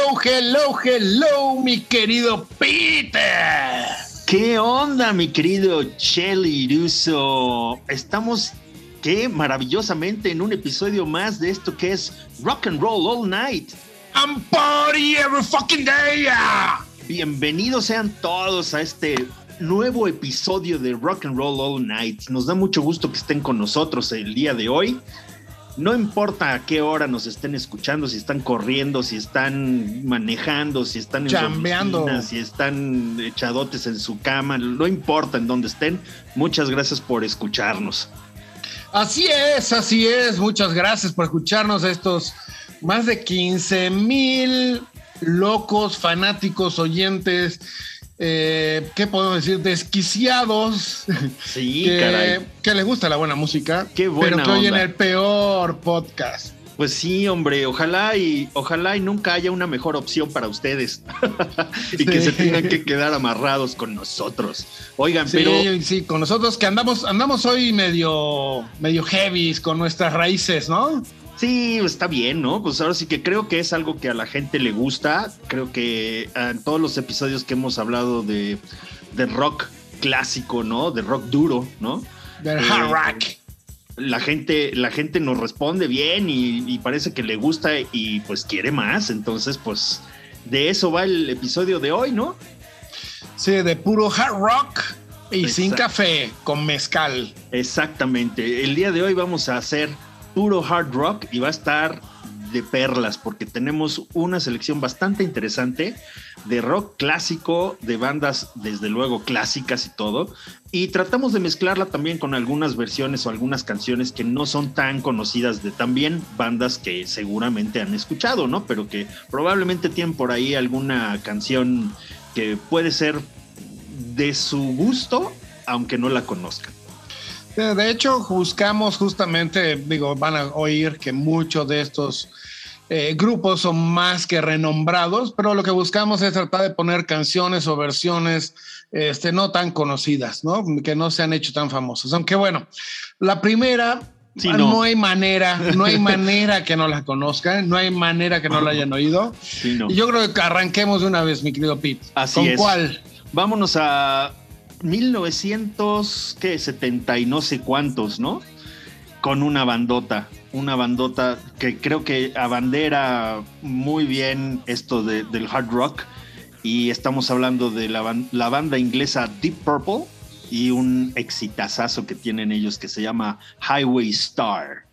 hello, hello, hello, mi querido Peter. ¿Qué onda, mi querido Shelly Russo? Estamos, qué maravillosamente, en un episodio más de esto que es Rock and Roll All Night. I'm party every fucking day. Bienvenidos sean todos a este nuevo episodio de Rock and Roll All Night. Nos da mucho gusto que estén con nosotros el día de hoy. No importa a qué hora nos estén escuchando, si están corriendo, si están manejando, si están en si están echadotes en su cama, no importa en dónde estén. Muchas gracias por escucharnos. Así es, así es. Muchas gracias por escucharnos a estos más de 15 mil locos, fanáticos, oyentes eh, ¿qué podemos decir? Desquiciados. Sí, que, caray. Que les gusta la buena música. Qué buena Pero que oyen el peor podcast. Pues sí, hombre, ojalá y ojalá y nunca haya una mejor opción para ustedes y que se tengan que quedar amarrados con nosotros. Oigan, sí, pero sí, con nosotros que andamos andamos hoy medio medio heavy con nuestras raíces, ¿no? Sí, está bien, ¿no? Pues ahora sí que creo que es algo que a la gente le gusta. Creo que en todos los episodios que hemos hablado de, de rock clásico, ¿no? De rock duro, ¿no? Del hard eh, rock. La gente, la gente nos responde bien y, parece que le gusta y pues quiere más. Entonces, pues de eso va el episodio de hoy, ¿no? Sí, de puro hard rock y sin café, con mezcal. Exactamente. El día de hoy vamos a hacer puro hard rock y va a estar de perlas porque tenemos una selección bastante interesante de rock clásico, de bandas desde luego clásicas y todo, y tratamos de mezclarla también con algunas versiones o algunas canciones que no son tan conocidas de también bandas que seguramente han escuchado, ¿no? Pero que probablemente tienen por ahí alguna canción que puede ser de su gusto, aunque no la conozcan. De hecho, buscamos justamente, digo, van a oír que muchos de estos eh, grupos son más que renombrados, pero lo que buscamos es tratar de poner canciones o versiones este, no tan conocidas, ¿no? Que no se han hecho tan famosas. Aunque bueno, la primera no. hay manera, no hay manera que no la conozcan, no hay manera que no la hayan oído. Y yo creo que arranquemos de una vez, mi querido Pete. Así ¿Con es. cuál? Vámonos a 1970 y no sé cuántos, ¿no? Con una bandota, una bandota que creo que abandera muy bien esto del hard rock. Y estamos hablando de la, la banda inglesa Deep Purple y un exitazazo que tienen ellos que se llama Highway Star.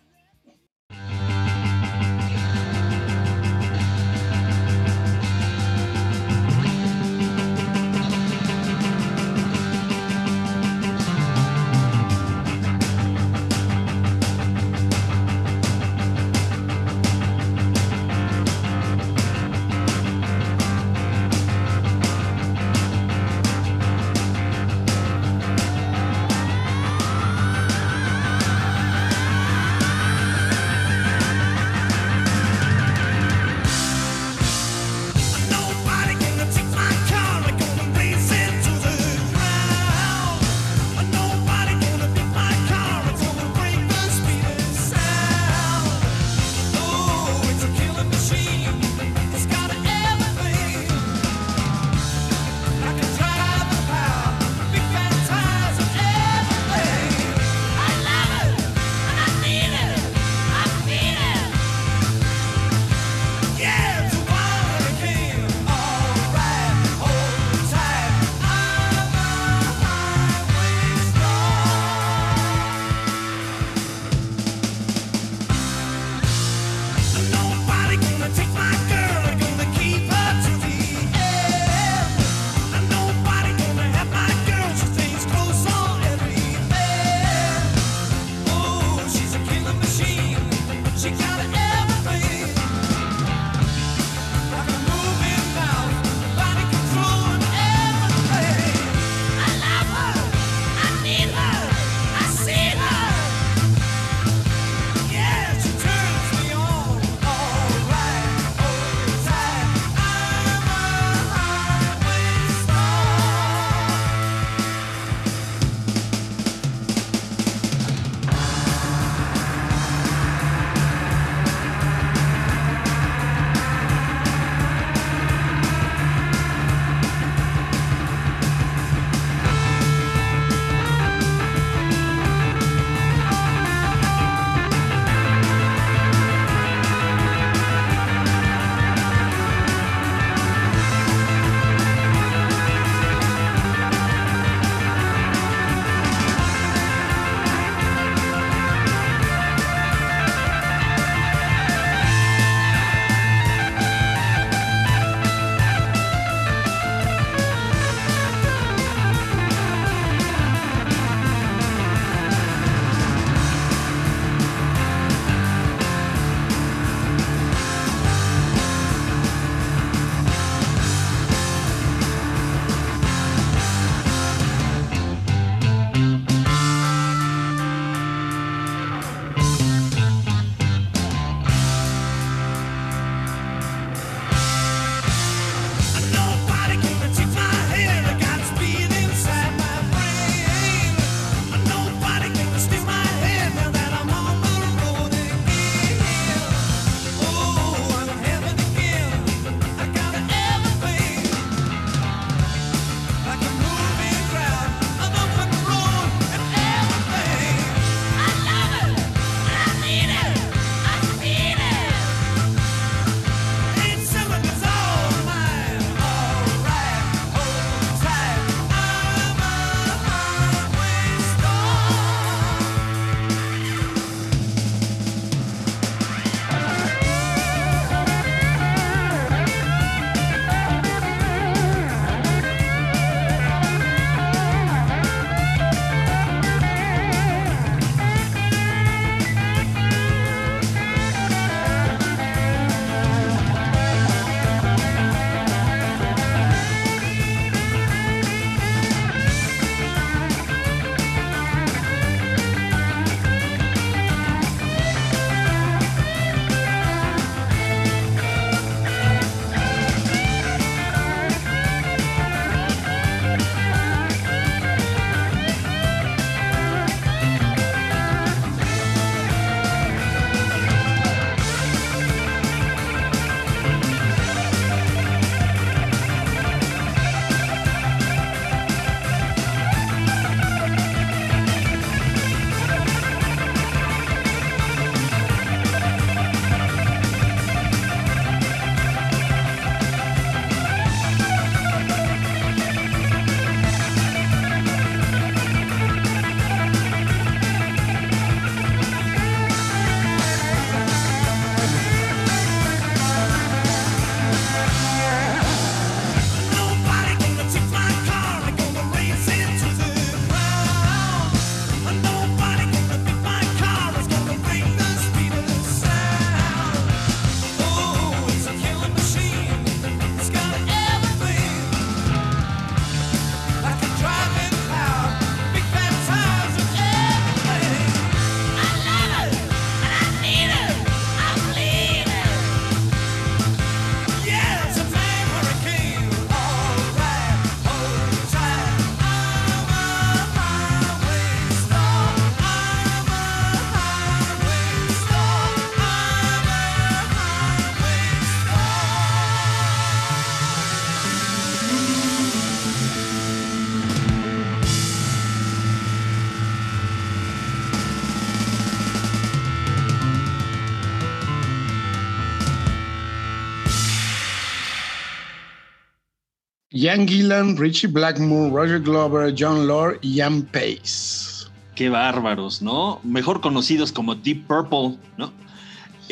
Ian Gillan, Richie Blackmore, Roger Glover, John Lord y Ian Pace. Qué bárbaros, ¿no? Mejor conocidos como Deep Purple, ¿no?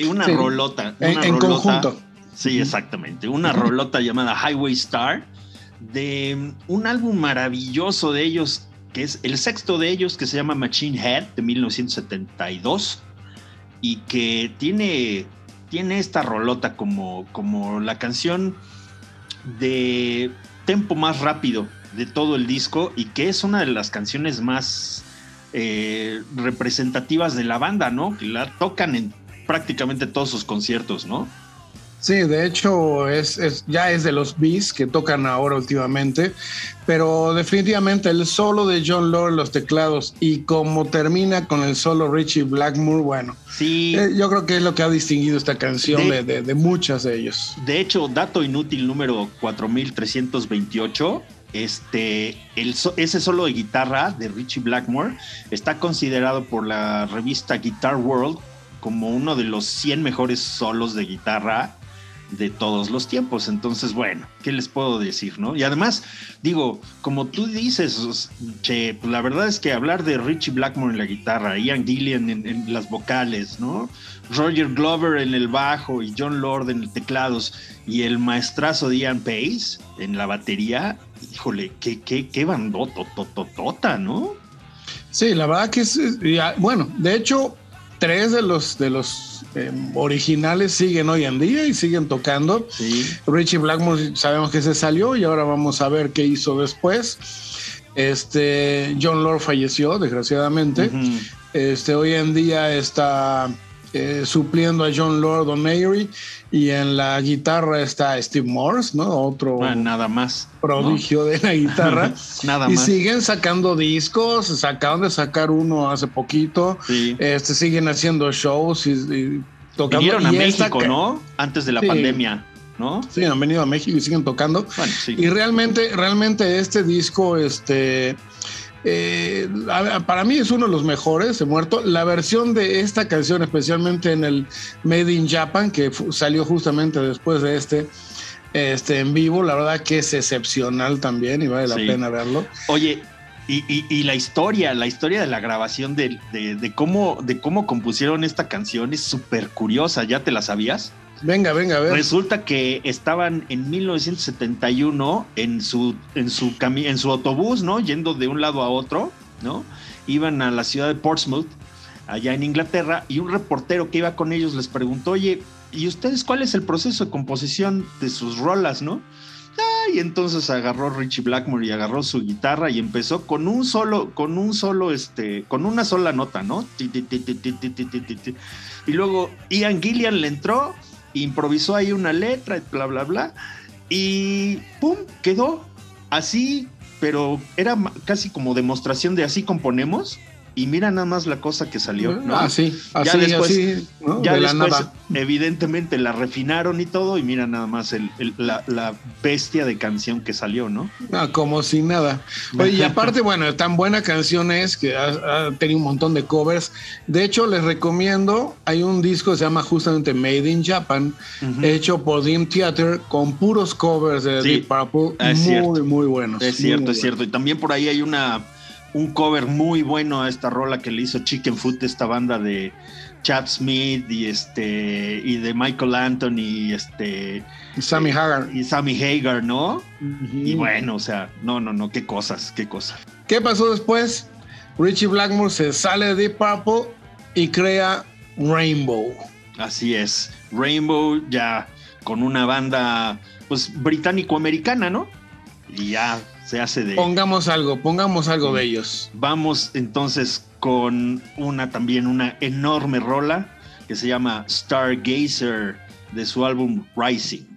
Una rolota. en, conjunto. Sí, exactamente. Una rolota llamada Highway Star de un álbum maravilloso de ellos, que es el sexto de ellos, que se llama Machine Head de 1972 y que tiene, tiene esta rolota como, como la canción de tempo más rápido de todo el disco y que es una de las canciones más eh, representativas de la banda, ¿no? Que la tocan en prácticamente todos sus conciertos, ¿no? Sí, de hecho es, ya es de los Bees que tocan ahora últimamente, pero definitivamente el solo de John Lord, los teclados y como termina con el solo Richie Blackmore, bueno, sí. Eh, yo creo que es lo que ha distinguido esta canción de, de, muchas de ellos. De hecho, dato inútil número 4328, este, el, ese solo de guitarra de Richie Blackmore está considerado por la revista Guitar World como uno de los 100 mejores solos de guitarra de todos los tiempos. Entonces, bueno, ¿qué les puedo decir, no? Y además, digo, como tú dices, che, pues la verdad es que hablar de Richie Blackmore en la guitarra, Ian Gillian en, las vocales, ¿no? Roger Glover en el bajo y John Lord en el teclados y el maestrazo de Ian Pace en la batería, híjole, qué, qué, qué bandotototota, ¿no? Sí, la verdad que es, bueno, de hecho, tres de los, de los em, originales siguen hoy en día y siguen tocando. Richie Blackmore sabemos que se salió y ahora vamos a ver qué hizo después. Este, John Lord falleció, desgraciadamente. Este, hoy en día está eh, supliendo a John Lord O'Neary y en la guitarra está Steve Morse, ¿no? Otro ah, nada más prodigio de la guitarra. nada y siguen sacando discos, acaban de sacar uno hace poquito. Este siguen haciendo shows y, tocando. Vinieron a México, ¿no? Antes de la pandemia. ¿No? Sí, han venido a México y siguen tocando. Y realmente, realmente este disco, este, eh, para mí es uno de los mejores, he muerto. La versión de esta canción, especialmente en el Made in Japan, que salió justamente después de este, este en vivo, la verdad que es excepcional también y vale la pena verlo. Oye, y, la historia, la historia de la grabación de, cómo, de cómo compusieron esta canción es súper curiosa, ¿ya te la sabías? Venga, venga, a ver. Resulta que estaban en 1971 en su, en su, en su autobús, ¿no? Yendo de un lado a otro, ¿no? Iban a la ciudad de Portsmouth, allá en Inglaterra, y un reportero que iba con ellos les preguntó, oye, ¿y ustedes cuál es el proceso de composición de sus rolas, no? y entonces agarró Richie Blackmore y agarró su guitarra y empezó con un solo, con un solo, este, con una sola nota, ¿no? Y luego Ian Gillian le entró improvisó ahí una letra, bla, bla, bla, y ¡pum! quedó así, pero era casi como demostración de así componemos y mira nada más la cosa que salió. ¿no? Así, ah, así, ya después, así, ya después evidentemente la refinaron y todo, y mira nada más el, la, bestia de canción que salió, ¿no? Ah, como si nada. y aparte, bueno, tan buena canción es que ha, tenido un montón de covers. De hecho, les recomiendo, hay un disco que se llama justamente Made in Japan, hecho por Dream Theater, con puros covers de Deep Purple, muy, muy buenos. Es cierto, es cierto. Y también por ahí hay una un cover muy bueno a esta rola que le hizo Chicken Foot, esta banda de Chad Smith y este y de Michael Anthony y este y Sammy Hagar y Sammy Hagar, ¿no? Y bueno, o sea, no, no, no, qué cosas, qué cosas. ¿Qué pasó después? Richie Blackmore se sale de Deep Purple y crea Rainbow. Así es, Rainbow ya con una banda pues británico-americana, ¿no? Y ya se hace de... Pongamos algo, pongamos algo de ellos. Vamos entonces con una también, una enorme rola que se llama Stargazer de su álbum Rising.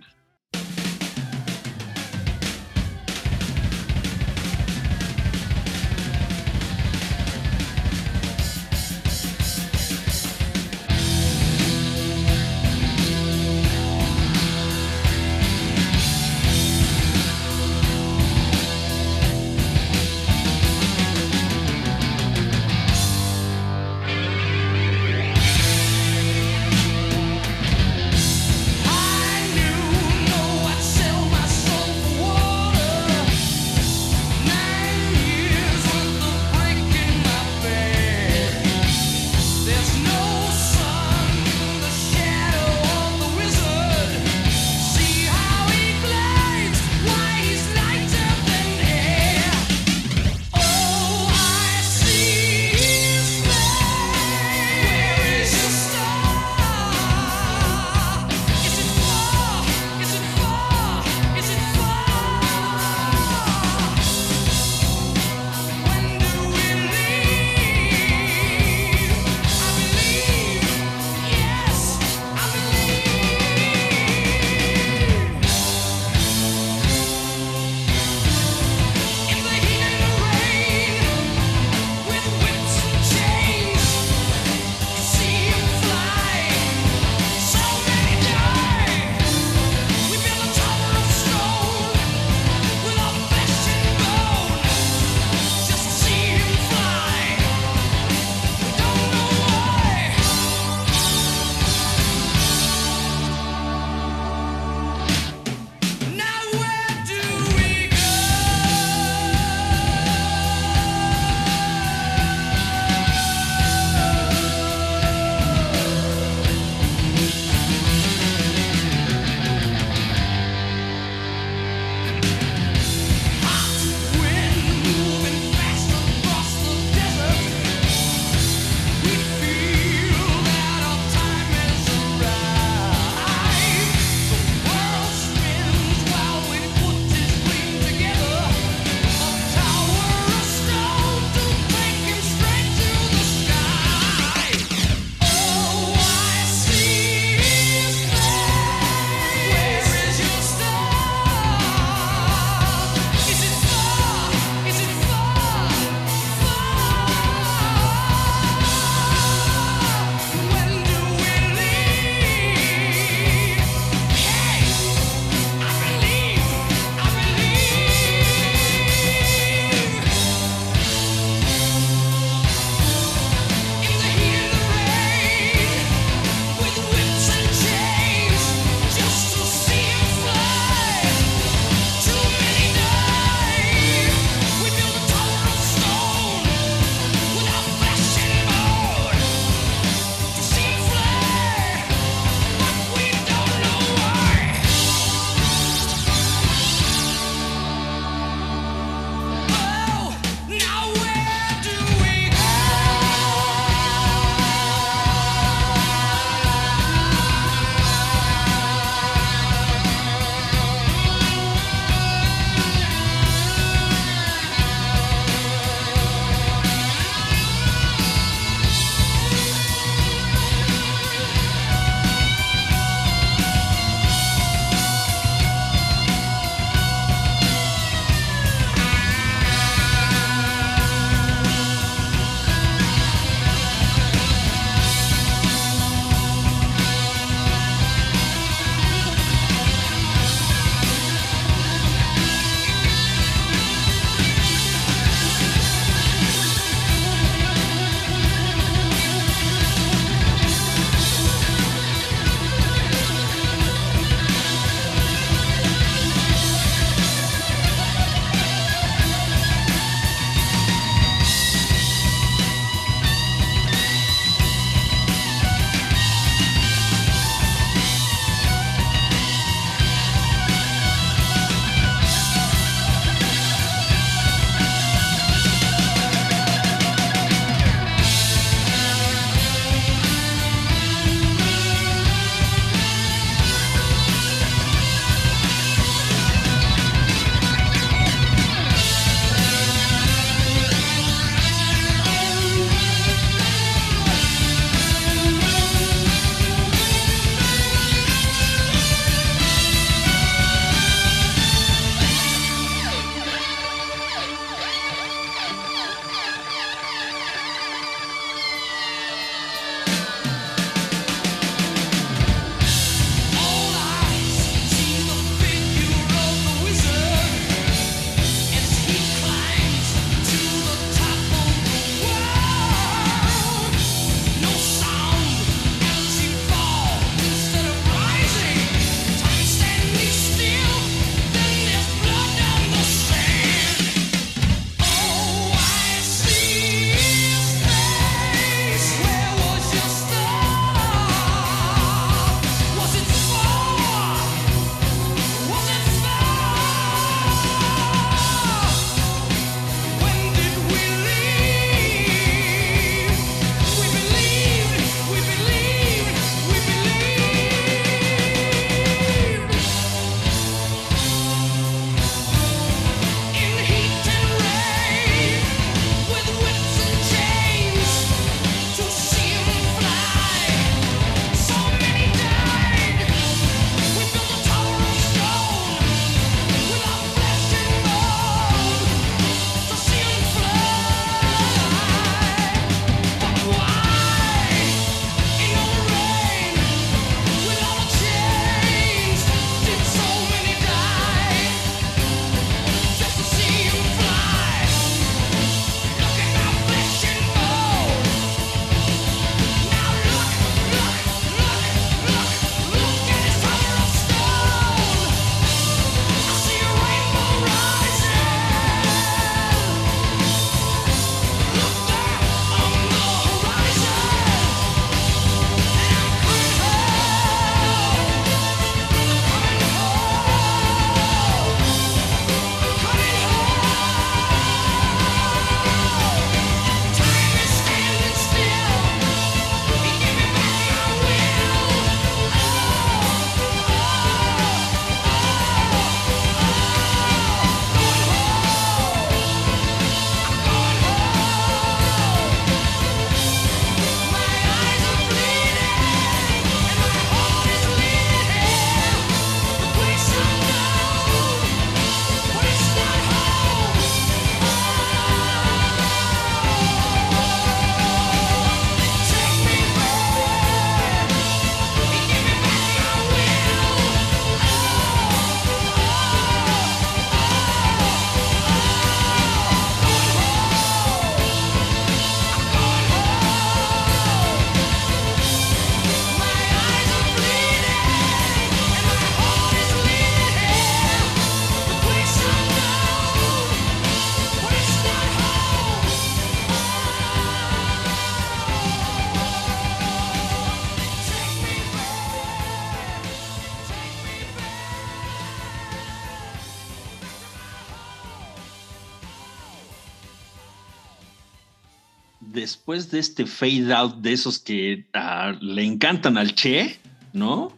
Después de este fade out de esos que ah, le encantan al Che, ¿no?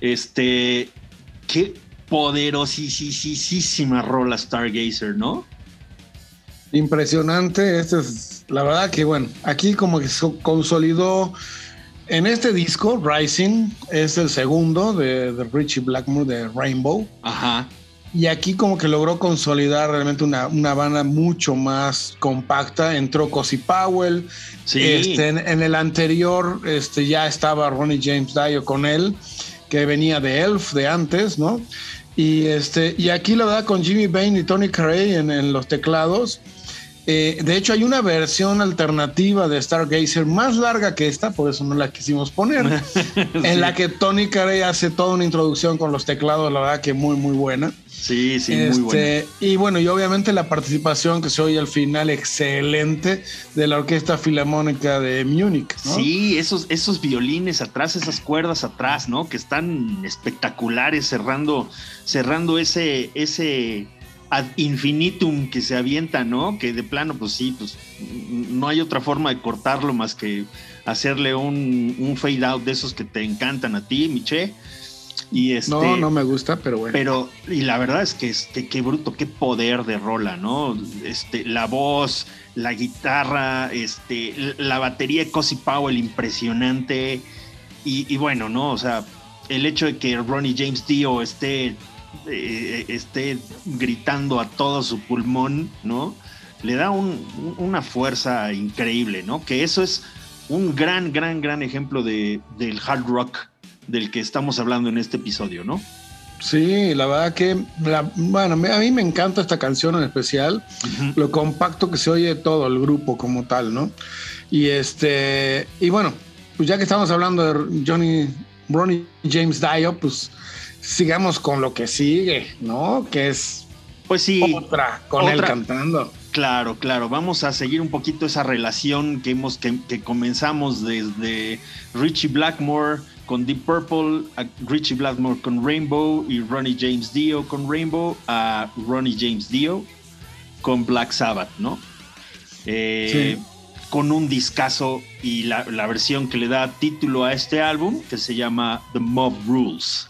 Este, qué poderosísima rola Stargazer, ¿no? Impresionante, este es la verdad que bueno, aquí como que se consolidó en este disco, Rising, es el segundo de, de Richie Blackmore de Rainbow. Ajá. Y aquí como que logró consolidar realmente una, una banda mucho más compacta. Entró Cosi Powell. Sí. Este, en, en, el anterior este, ya estaba Ronnie James Dio con él, que venía de Elf de antes, ¿no? Y, este, y aquí la verdad con Jimmy Bain y Tony Carey en, en los teclados. Eh, de hecho, hay una versión alternativa de Stargazer más larga que esta, por eso no la quisimos poner, sí. en la que Tony Carey hace toda una introducción con los teclados, la verdad que muy, muy buena. Sí, sí, este, muy buena. Y bueno, y obviamente la participación que se oye al final excelente de la Orquesta Filarmónica de Múnich. ¿no? Sí, esos, esos violines atrás, esas cuerdas atrás, ¿no? Que están espectaculares cerrando, cerrando ese, ese ad infinitum que se avienta, ¿no? Que de plano, pues sí, pues no hay otra forma de cortarlo más que hacerle un, un fade out de esos que te encantan a ti, Miche. Y este, no, no me gusta, pero bueno. Pero, y la verdad es que este, qué bruto, qué poder de rola, ¿no? Este, la voz, la guitarra, este, la batería de Cosi Powell impresionante. Y, y, bueno, ¿no? O sea, el hecho de que Ronnie James Dio esté, eh, esté gritando a todo su pulmón, ¿no? Le da un, una fuerza increíble, ¿no? Que eso es un gran, gran, gran ejemplo de, del hard rock del que estamos hablando en este episodio, ¿no? Sí, la verdad que, la, bueno, a mí me encanta esta canción en especial, uh -huh. lo compacto que se oye todo el grupo como tal, ¿no? Y este, y bueno, pues ya que estamos hablando de Johnny, Ronnie James Dio, pues sigamos con lo que sigue, ¿no? Que es pues sí, otra, con otra, él cantando. Claro, claro. Vamos a seguir un poquito esa relación que hemos que, que comenzamos desde Richie Blackmore con Deep Purple, a Richie Blackmore con Rainbow y Ronnie James Dio con Rainbow, a Ronnie James Dio con Black Sabbath, ¿no? Eh, sí. Con un discazo y la, la, versión que le da título a este álbum que se llama The Mob Rules.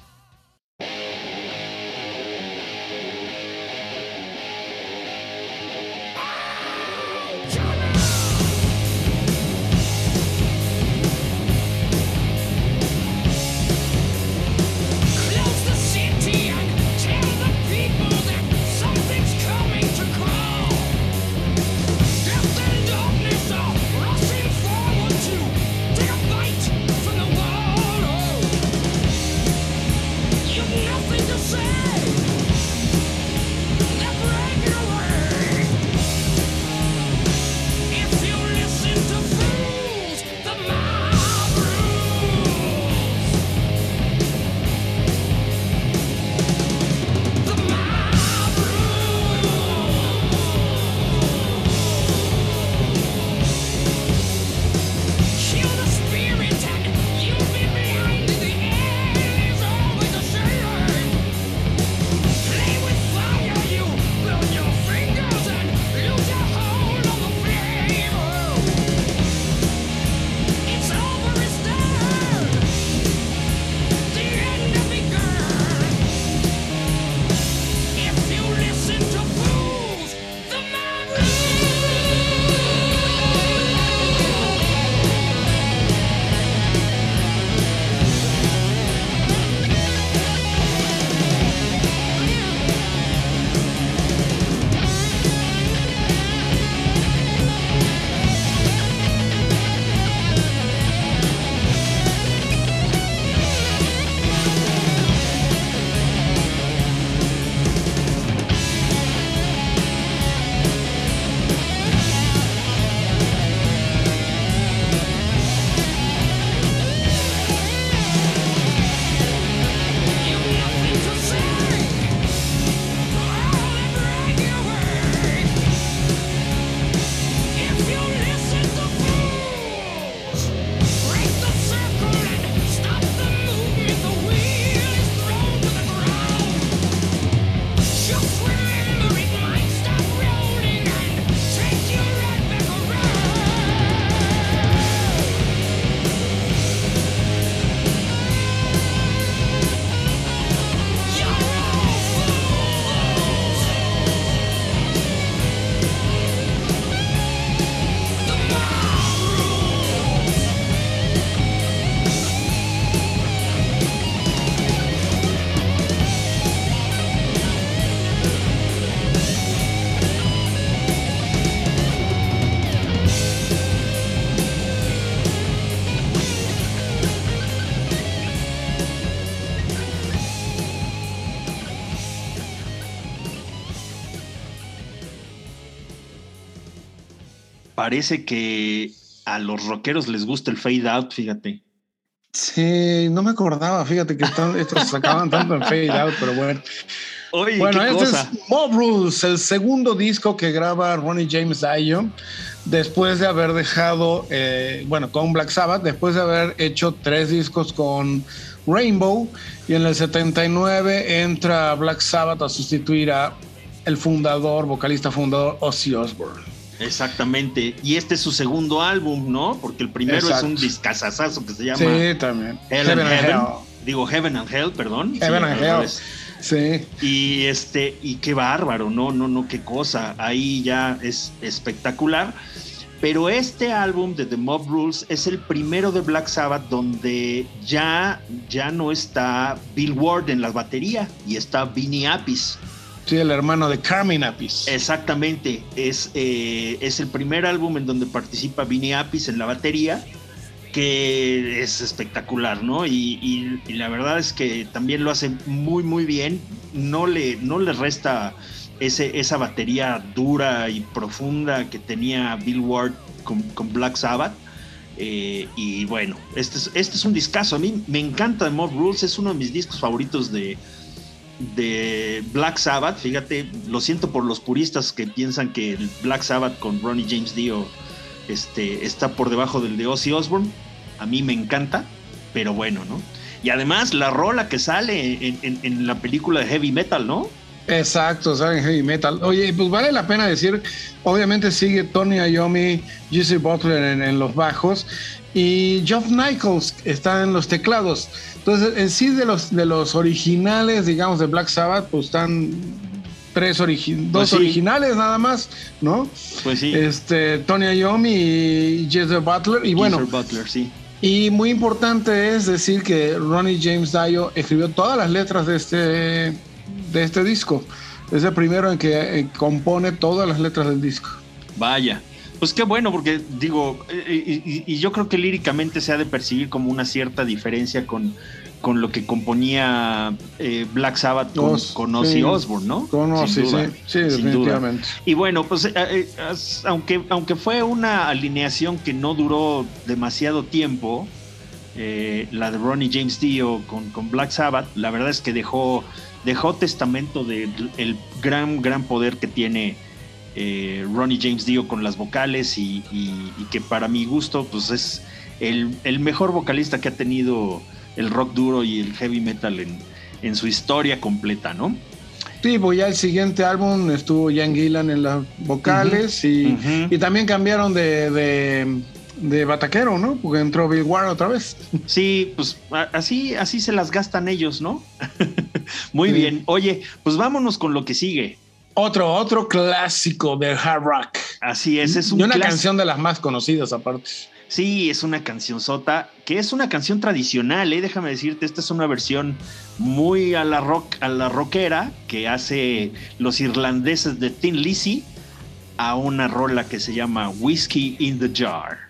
Parece que a los rockeros les gusta el fade out, fíjate. Sí, no me acordaba, fíjate que estos sacaban tanto en fade out, pero bueno. bueno, este es Mob Rules, el segundo disco que graba Ronnie James Dio después de haber dejado, eh, bueno, con Black Sabbath, después de haber hecho tres discos con Rainbow y en el 79 entra Black Sabbath a sustituir a el fundador, vocalista fundador Ozzy Osbourne. Exactamente. Y este es su segundo álbum, ¿no? Porque el primero es un discazazazo que se llama Sí, también. Heaven, and Hell. Digo Heaven and Hell, perdón. Heaven and Hell. Sí. Y este, y qué bárbaro, no, no, no, qué cosa. Ahí ya es espectacular. Pero este álbum de The Mob Rules es el primero de Black Sabbath donde ya, ya no está Bill Ward en la batería y está Vinny Appice. Sí, el hermano de Carmen Apis. Exactamente. Es, eh, es el primer álbum en donde participa Vinny Apis en la batería, que es espectacular, ¿no? Y, la verdad es que también lo hace muy, muy bien. No le, no le resta ese, esa batería dura y profunda que tenía Bill Ward con, Black Sabbath. Eh, y bueno, este es, este es un discazo. A mí me encanta Mob Rules, es uno de mis discos favoritos de, de Black Sabbath, fíjate, lo siento por los puristas que piensan que el Black Sabbath con Ronnie James Dio este, está por debajo del de Ozzy Osbourne. A mí me encanta, pero bueno, ¿no? Y además la rola que sale en, la película de Heavy Metal, ¿no? Exacto, sale en Heavy Metal. Oye, pues vale la pena decir, obviamente sigue Tony Iommi, Jesse Butler en, en los bajos y Geoff Nichols está en los teclados. Entonces, en sí de los, de los originales, digamos, de Black Sabbath, pues están tres dos pues originales nada más, ¿no? Pues sí. Este, Tony Iommi y Jesse Butler. Y bueno. Butler, sí. Y muy importante es decir que Ronnie James Dio escribió todas las letras de este, de este disco. Es el primero en que compone todas las letras del disco. Vaya. Pues qué bueno, porque digo, eh, y, yo creo que líricamente se ha de percibir como una cierta diferencia con, con lo que componía eh, Black Sabbath con, Ozzy Osbourne, ¿no? Con Ozzy, sí, sí, definitivamente. Y bueno, pues eh, aunque, aunque fue una alineación que no duró demasiado tiempo, la de Ronnie James Dio con, con, Black Sabbath, la verdad es que dejó, dejó testamento del gran, gran poder que tiene eh, Ronnie James Dio con las vocales y, que para mi gusto pues es el, mejor vocalista que ha tenido el rock duro y el heavy metal en, su historia completa, ¿no? Sí, pues ya el siguiente álbum estuvo Jan Gillan en las vocales y, también cambiaron de, de, bataquero, ¿no? Porque entró Bill Ward otra vez. Sí, pues así, así se las gastan ellos, ¿no? Muy bien. Oye, pues vámonos con lo que sigue. Otro, otro clásico de hard rock. Así es, es un y una canción de las más conocidas aparte. Sí, es una canción sota, que es una canción tradicional, ¿eh? déjame decirte, esta es una versión muy a la rock, a la rockera que hace los irlandeses de Tin Lizzy a una rola que se llama Whiskey in the Jar.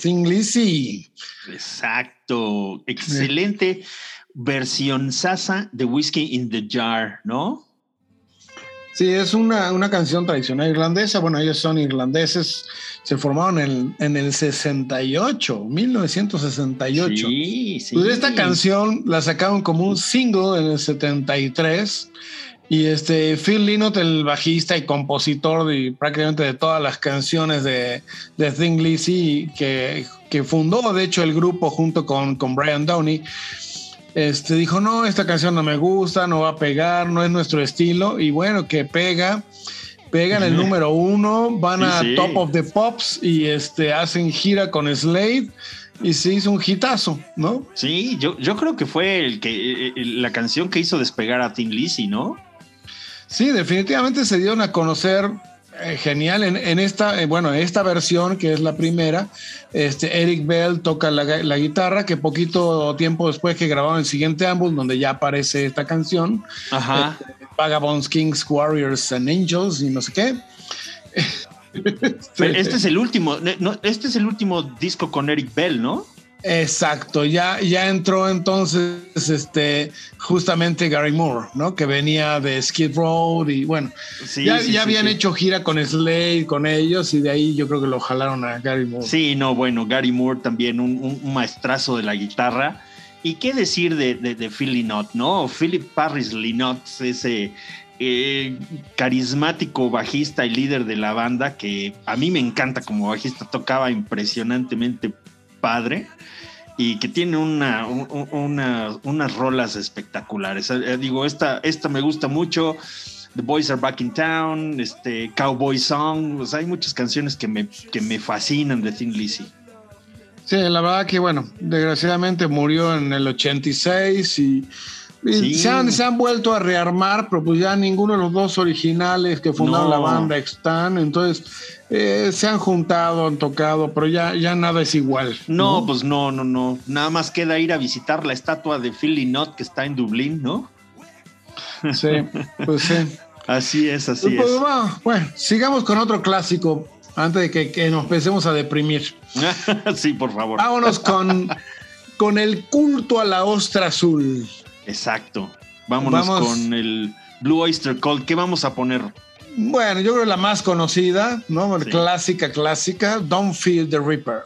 Thing Lizzy? Exacto. Excelente versión sasa de Whiskey in the Jar, ¿no? Sí, es una, una canción tradicional irlandesa. Bueno, ellos son irlandeses. Se formaron en, en el 68, 1968. Sí, sí. Pues esta canción la sacaron como un single en el 73 y este Phil Lynott, el bajista y compositor de prácticamente de todas las canciones de, de Thing Lizzy, que, que fundó de hecho el grupo junto con, con Brian Downey, este, dijo, no, esta canción no me gusta, no va a pegar, no es nuestro estilo y bueno, que pega. Pegan el número uno, van Sí, a sí. Top of the Pops y este, hacen gira con Slade y se hizo un hitazo, ¿no? Sí, yo, yo creo que fue el que eh, la canción que hizo despegar a Tim Lizzy, ¿no? Sí, definitivamente se dieron a conocer eh, genial en, en esta, eh, bueno, en esta versión que es la primera. Este Eric Bell toca la, la guitarra, que poquito tiempo después que grabaron el siguiente álbum, donde ya aparece esta canción, Ajá. Vagabonds, Kings, Warriors and Angels y no sé qué. Este es el último, no, este es el último disco con Eric Bell, ¿no? Exacto, ya, ya entró entonces este, justamente Gary Moore, ¿no? Que venía de Skid Row y bueno, ya, ya habían hecho gira con Slade, con ellos y de ahí yo creo que lo jalaron a Gary Moore. Sí, no, bueno, Gary Moore también, un, maestrazo de la guitarra. ¿Y qué decir de, de, de Phil Lynott, no? Philip Parris Lynott, ese eh, carismático bajista y líder de la banda que a mí me encanta como bajista, tocaba impresionantemente padre y que tiene una, unas rolas espectaculares. Eh, digo, esta, esta me gusta mucho. The Boys Are Back in Town, este, Cowboy Song, hay muchas canciones que me, que me fascinan de Thin Lizzy. Sí, la verdad que bueno, desgraciadamente murió en el 86 y se, han, vuelto a rearmar, pero pues ya ninguno de los dos originales que fundaron la banda están, entonces eh, se han juntado, han tocado, pero ya, ya nada es igual. No, pues no, no, no. Nada más queda ir a visitar la estatua de Philly Knott que está en Dublín, ¿no? Sí, pues sí. así es, así pues, es. Bueno, sigamos con otro clásico antes de que, que nos empecemos a deprimir. sí, por favor. Vámonos con, con el culto a la ostra azul. Exacto. Vámonos con el Blue Oyster Cult. ¿Qué vamos a poner? Bueno, yo creo la más conocida, ¿no? Clásica, clásica, Don't Feel the Reaper.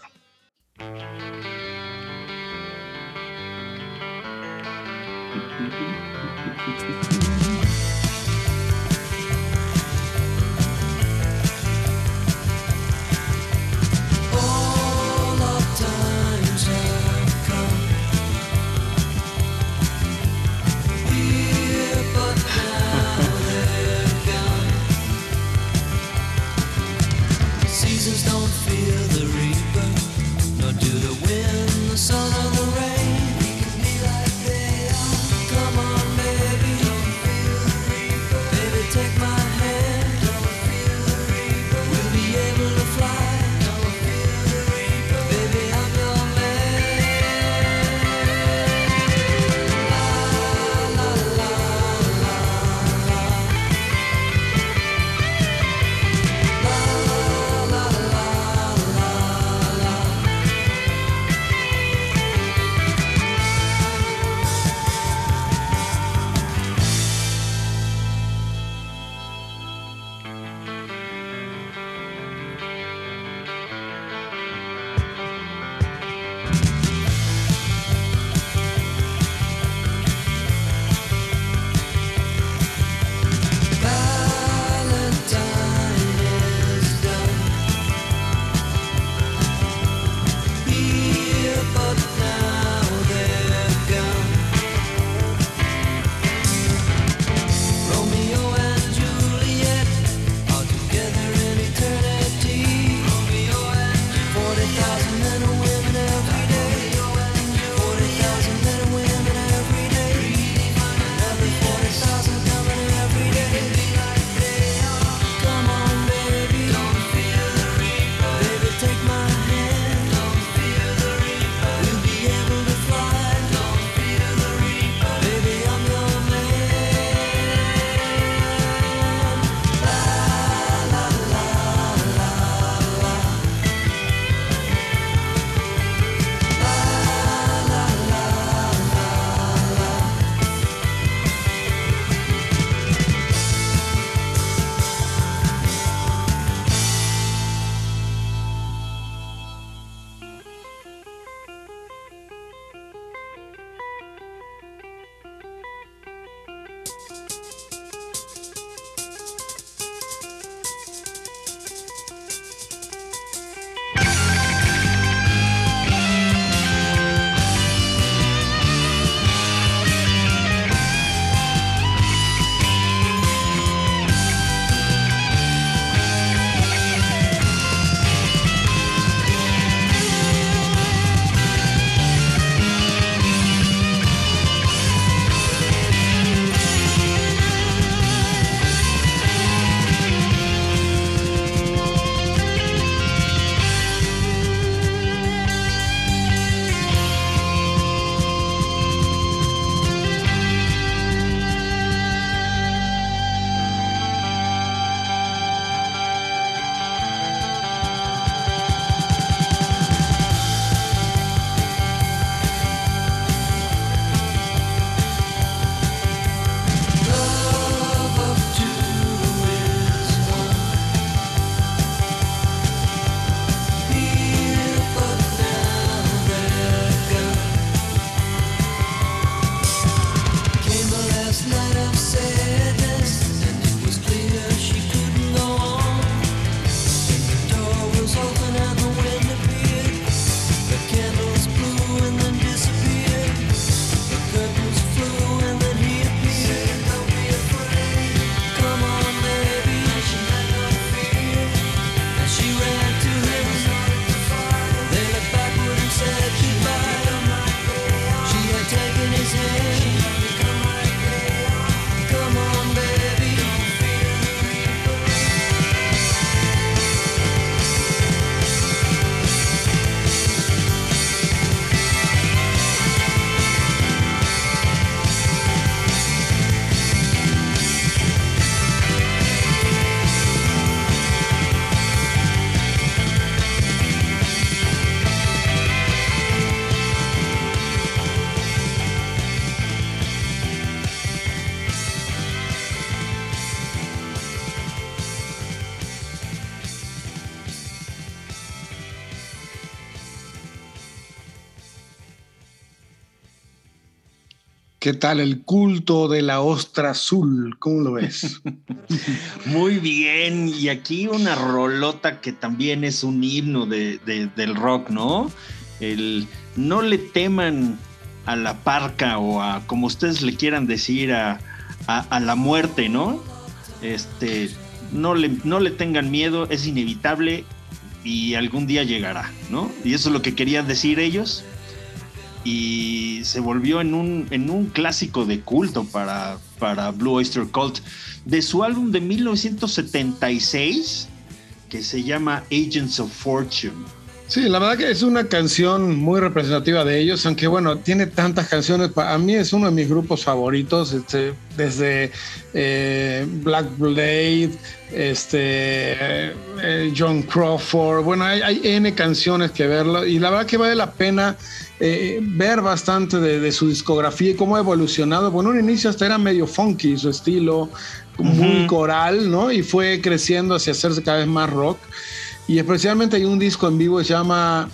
¿Qué tal el culto de la ostra azul? ¿Cómo lo ves? Muy bien, y aquí una rolota que también es un himno de, de, del rock, ¿no? El no le teman a la parca o a como ustedes le quieran decir a, a, la muerte, ¿no? Este, no le, no le tengan miedo, es inevitable y algún día llegará, ¿no? Y eso es lo que querían decir ellos y se volvió en un, en un clásico de culto para, para Blue Oyster Cult. De su álbum de 1976, que se llama Agents of Fortune. Sí, la verdad que es una canción muy representativa de ellos, aunque bueno, tiene tantas canciones. A mí es uno de mis grupos favoritos, este, desde eh, Black Blade, este, eh, John Crawford. Bueno, hay, hay, N canciones que verlo y la verdad que vale la pena eh, ver bastante de, de, su discografía y cómo ha evolucionado. Bueno, un inicio hasta era medio funky su estilo, muy uh -huh. coral, ¿no? Y fue creciendo hacia hacerse cada vez más rock. Y especialmente hay un disco en vivo que se llama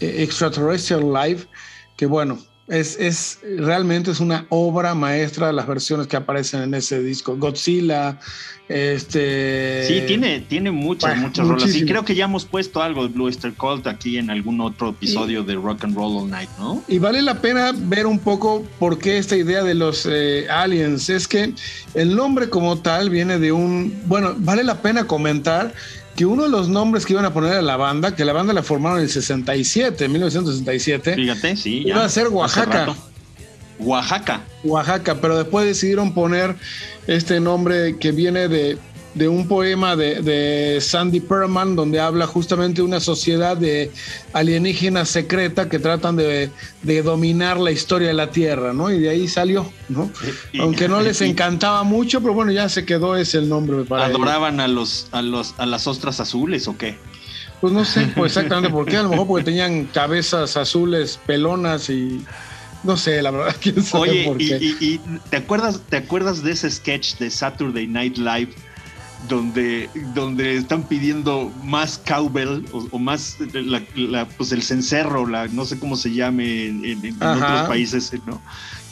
eh, Extraterrestrial Live, que bueno, es, es, realmente es una obra maestra de las versiones que aparecen en ese disco. Godzilla, este... Sí, tiene, tiene muchas, bueno, muchas rolas. Y creo que ya hemos puesto algo de Blue Oyster Cult aquí en algún otro episodio y, de Rock and Roll All Night, ¿no? Y vale la pena ver un poco por qué esta idea de los eh, aliens. Es que el nombre como tal viene de un... Bueno, vale la pena comentar que uno de los nombres que iban a poner a la banda, que la banda la formaron en el 67, 1967, fíjate, sí, iba a ser Oaxaca. Oaxaca. Oaxaca, pero después decidieron poner este nombre que viene de, de un poema de, de, Sandy Perman, donde habla justamente de una sociedad de alienígenas secreta que tratan de, de, dominar la historia de la Tierra, ¿no? Y de ahí salió, ¿no? Y, Aunque no les y, encantaba mucho, pero bueno, ya se quedó ese el nombre para ¿Adoraban a los, a los a las ostras azules o qué? Pues no sé pues exactamente por qué, a lo mejor porque tenían cabezas azules, pelonas y no sé, la verdad, quién sabe Oye, por qué. Y, ¿te acuerdas, ¿te acuerdas de ese sketch de Saturday Night Live donde, donde están pidiendo más cowbell o, o más la, la, pues el cencerro, la, no sé cómo se llame en, en, en otros países, ¿no?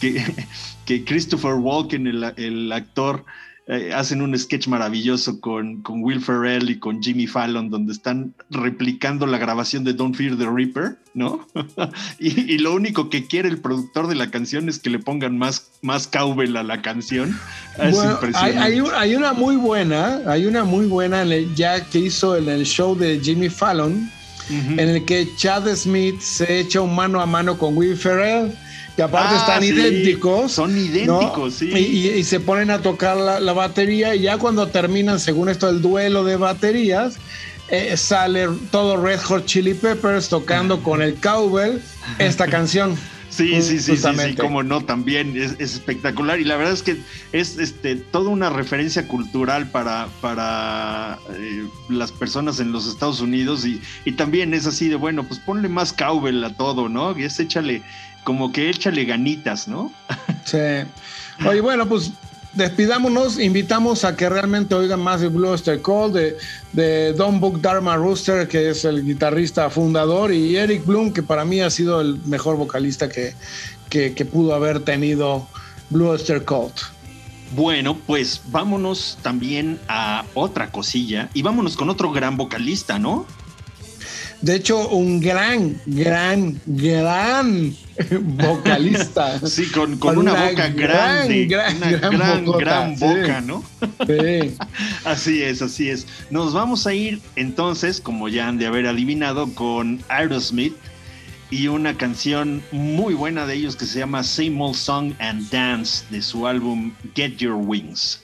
Que, que Christopher Walken, el, el actor, eh, hacen un sketch maravilloso con, con, Will Ferrell y con Jimmy Fallon, donde están replicando la grabación de Don't Fear the Reaper, ¿no? y, y, lo único que quiere el productor de la canción es que le pongan más, más cowbell a la canción. Es bueno, impresionante. Hay, hay, hay, una muy buena, hay una muy buena ya que hizo en el show de Jimmy Fallon, uh -huh. en el que Chad Smith se echa un mano a mano con Will Ferrell que aparte ah, están sí. idénticos. Son idénticos, ¿no? sí. Y, y, se ponen a tocar la, la, batería y ya cuando terminan, según esto, el duelo de baterías, eh, sale todo Red Hot Chili Peppers tocando con el cowbell esta canción. Sí, sí, sí, sí, sí, como no, también es, es, espectacular y la verdad es que es este, toda una referencia cultural para, para eh, las personas en los Estados Unidos y, y, también es así de, bueno, pues ponle más cowbell a todo, ¿no? Y es échale, como que échale ganitas, ¿no? Sí. Oye, bueno, pues despidámonos, invitamos a que realmente oigan más de Blue Oyster Cult, de, de Don Book Dharma Rooster, que es el guitarrista fundador, y Eric Bloom, que para mí ha sido el mejor vocalista que, que, que pudo haber tenido Blue Oyster Cult. Bueno, pues vámonos también a otra cosilla y vámonos con otro gran vocalista, ¿no? De hecho, un gran, gran, gran vocalista. Sí, con, con, con una, una, boca gran, grande. Gran, una gran, gran, bocota, gran boca, sí. ¿no? Sí. así es, así es. Nos vamos a ir entonces, como ya han de haber adivinado, con Aerosmith y una canción muy buena de ellos que se llama Same Old Song and Dance de su álbum Get Your Wings.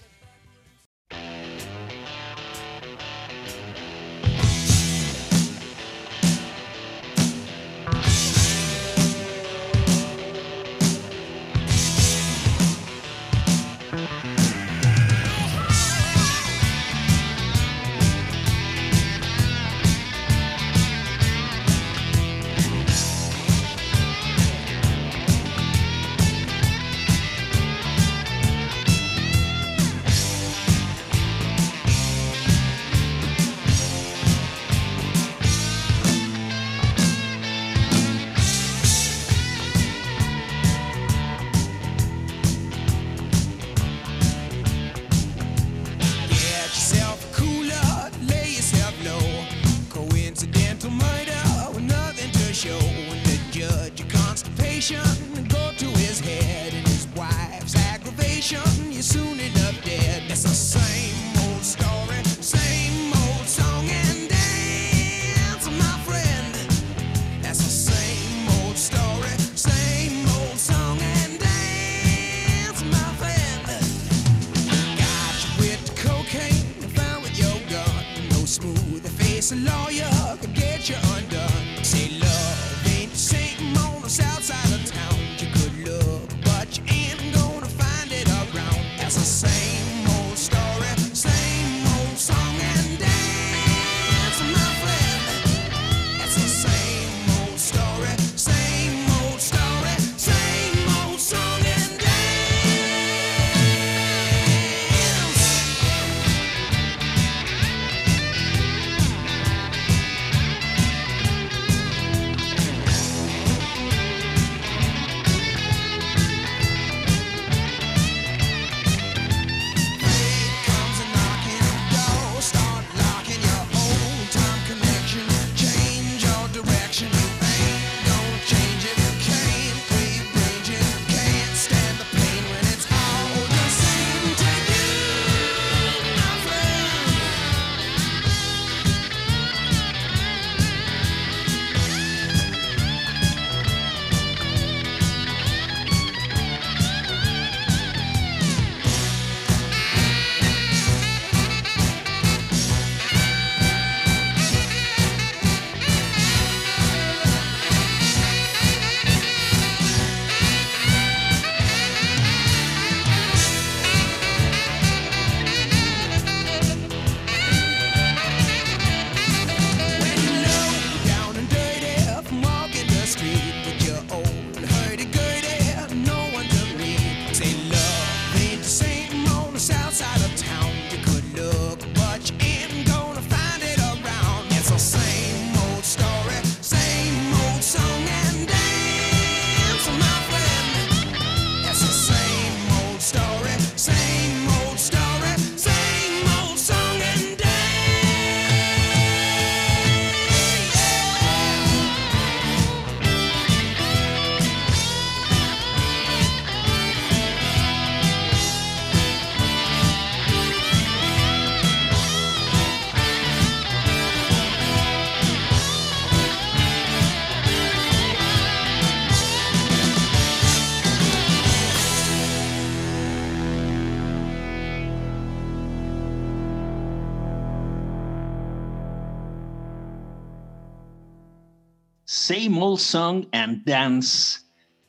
Song and Dance,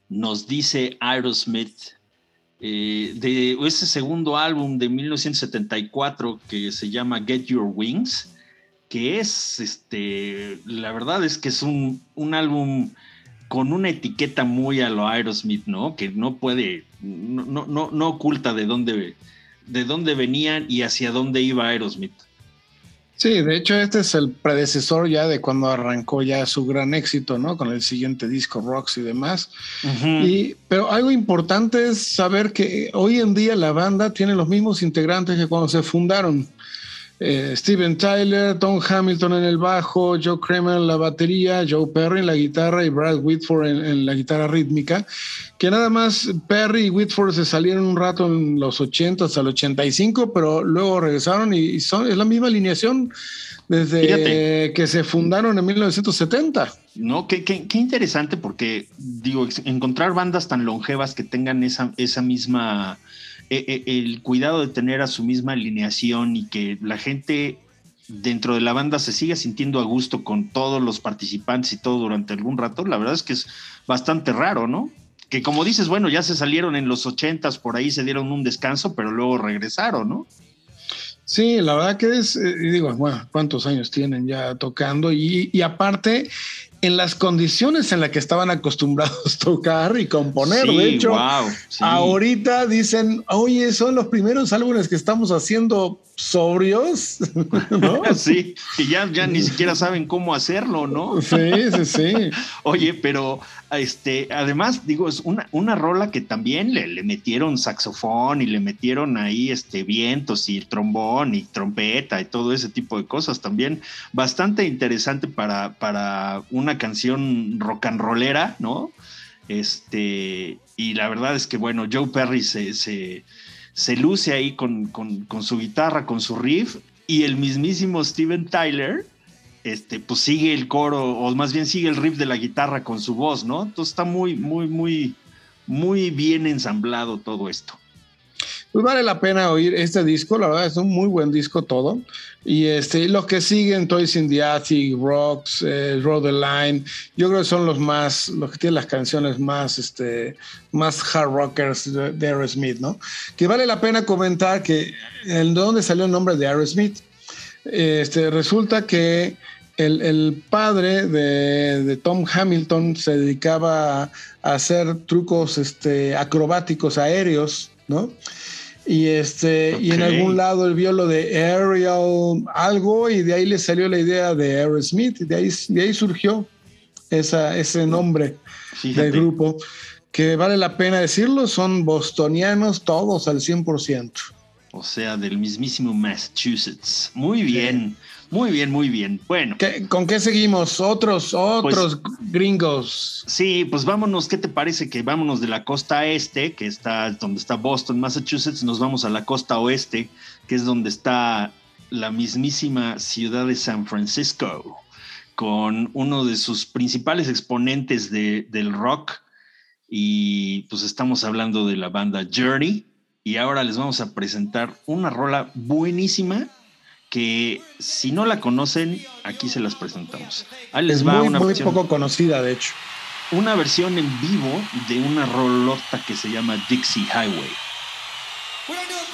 nos dice Aerosmith, eh, de ese segundo álbum de 1974 que se llama Get Your Wings, que es, este, la verdad es que es un, un álbum con una etiqueta muy a lo Aerosmith, ¿no? Que no puede, no, no, no oculta de dónde, de dónde venían y hacia dónde iba Aerosmith. Sí, de hecho este es el predecesor ya de cuando arrancó ya su gran éxito, ¿no? Con el siguiente disco Rocks y demás. Y, pero algo importante es saber que hoy en día la banda tiene los mismos integrantes que cuando se fundaron. Eh, Steven Tyler, Tom Hamilton en el bajo, Joe Kramer en la batería, Joe Perry en la guitarra y Brad Whitford en, en la guitarra rítmica. Que nada más Perry y Whitford se salieron un rato en los 80 hasta el 85, pero luego regresaron y, y son, es la misma alineación desde Fíjate. que se fundaron en 1970. No, qué, qué- qué interesante porque, digo, encontrar bandas tan longevas que tengan esa, esa misma, el cuidado de tener a su misma alineación y que la gente dentro de la banda se siga sintiendo a gusto con todos los participantes y todo durante algún rato, la verdad es que es bastante raro, ¿no? Que como dices, bueno, ya se salieron en los ochentas, por ahí se dieron un descanso, pero luego regresaron, ¿no? Sí, la verdad que es, eh, digo, bueno, ¿cuántos años tienen ya tocando? Y aparte, en las condiciones en las que estaban acostumbrados tocar y componer. Sí, de hecho, wow, sí. ahorita dicen, oye, son los primeros álbumes que estamos haciendo sobrios, ¿no? Sí, que ya, ya ni siquiera saben cómo hacerlo, ¿no? Sí, sí, sí. Oye, pero este, además, digo, es una, una rola que también le, le metieron saxofón y le metieron ahí este, vientos y trombón y trompeta y todo ese tipo de cosas. También bastante interesante para, para una canción rock and rollera, ¿no? Este, y la verdad es que, bueno, Joe Perry se, se, se luce ahí con, su guitarra, con su riff, y el mismísimo Steven Tyler, este, pues sigue el coro, o más bien sigue el riff de la guitarra con su voz, ¿no? Entonces está muy, muy, muy, muy bien ensamblado todo esto. Pues vale la pena oír este disco, la verdad es un muy buen disco todo. Y este, los que siguen, Toys in the Attic, Rocks, eh, Road the Line, yo creo que son los más, los que tienen las canciones más, este, más hard rockers de, Aerosmith, ¿no? Que vale la pena comentar que de dónde salió el nombre de Aerosmith. Este, resulta que el, padre de, Tom Hamilton se dedicaba a, hacer trucos este, acrobáticos aéreos, ¿no? Y, este, y en algún lado él vio lo de Aerial algo y de ahí le salió la idea de Aerosmith y de ahí, de ahí surgió esa, ese nombre del grupo. Que vale la pena decirlo, son bostonianos todos al 100%. O sea, del mismísimo Massachusetts. Muy bien. Muy bien, muy bien. Bueno. ¿Con qué seguimos? Otros, otros pues, gringos. Sí, pues vámonos. ¿Qué te parece que vámonos de la costa este, que está donde está Boston, Massachusetts, nos vamos a la costa oeste, que es donde está la mismísima ciudad de San Francisco, con uno de sus principales exponentes del rock. Y pues estamos hablando de la banda Journey. Y ahora les vamos a presentar una rola buenísima que si no la conocen, aquí se las presentamos. Ahí les es va muy, una muy poco conocida, de hecho. Una versión en vivo de una rolota que se llama Dixie Highway. We're gonna do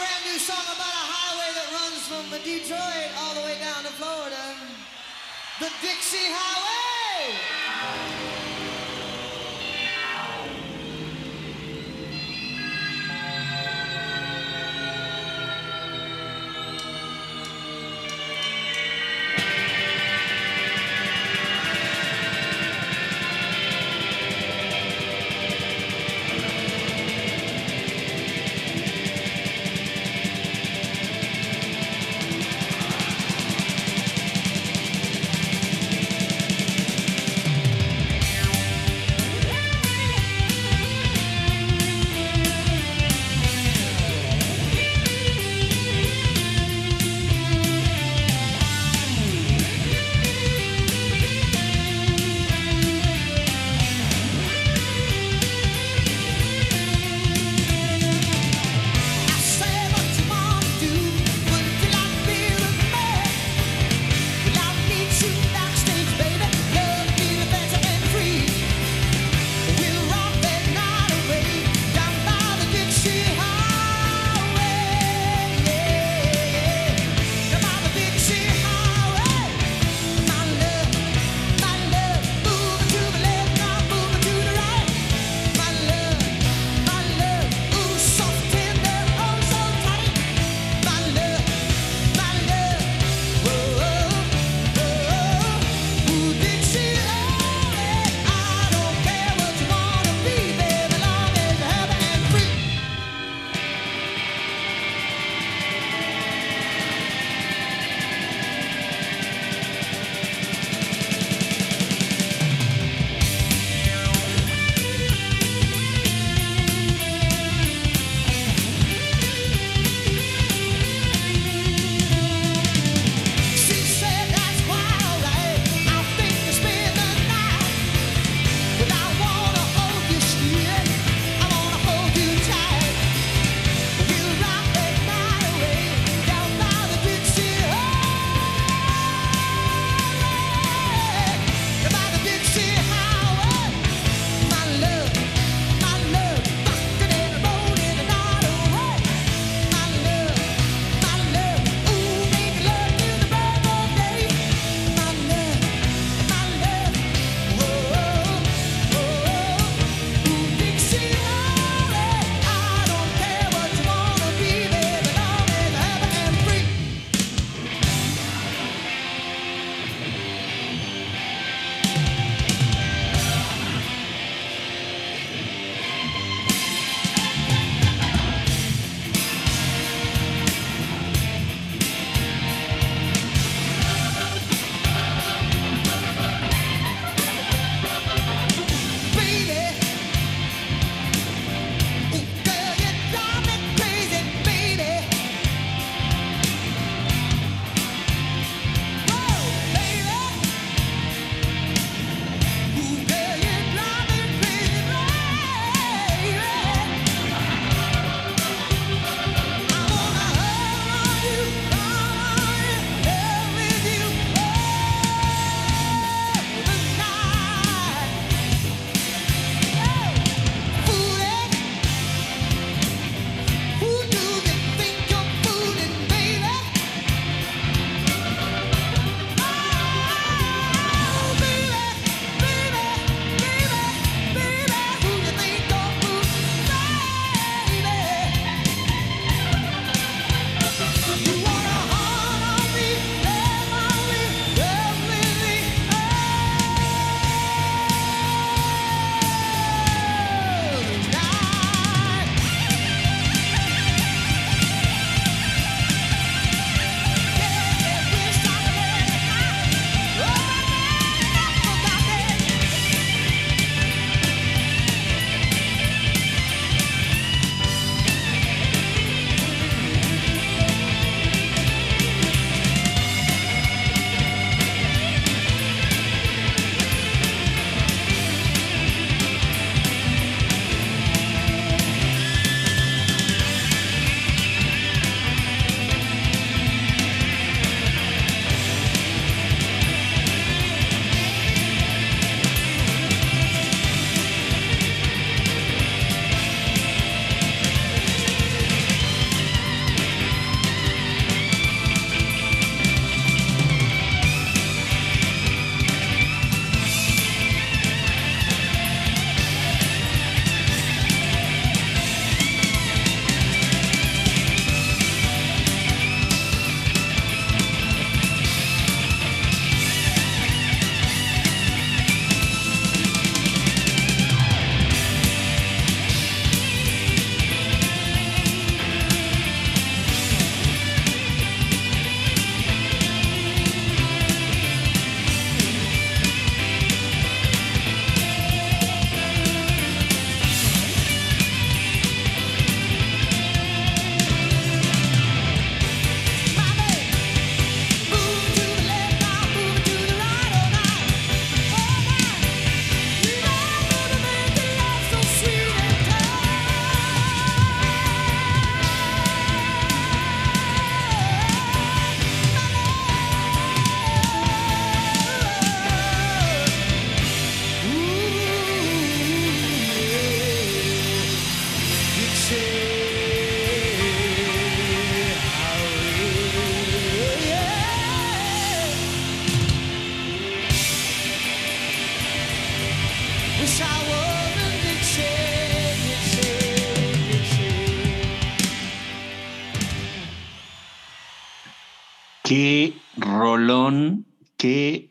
Qué rolón, qué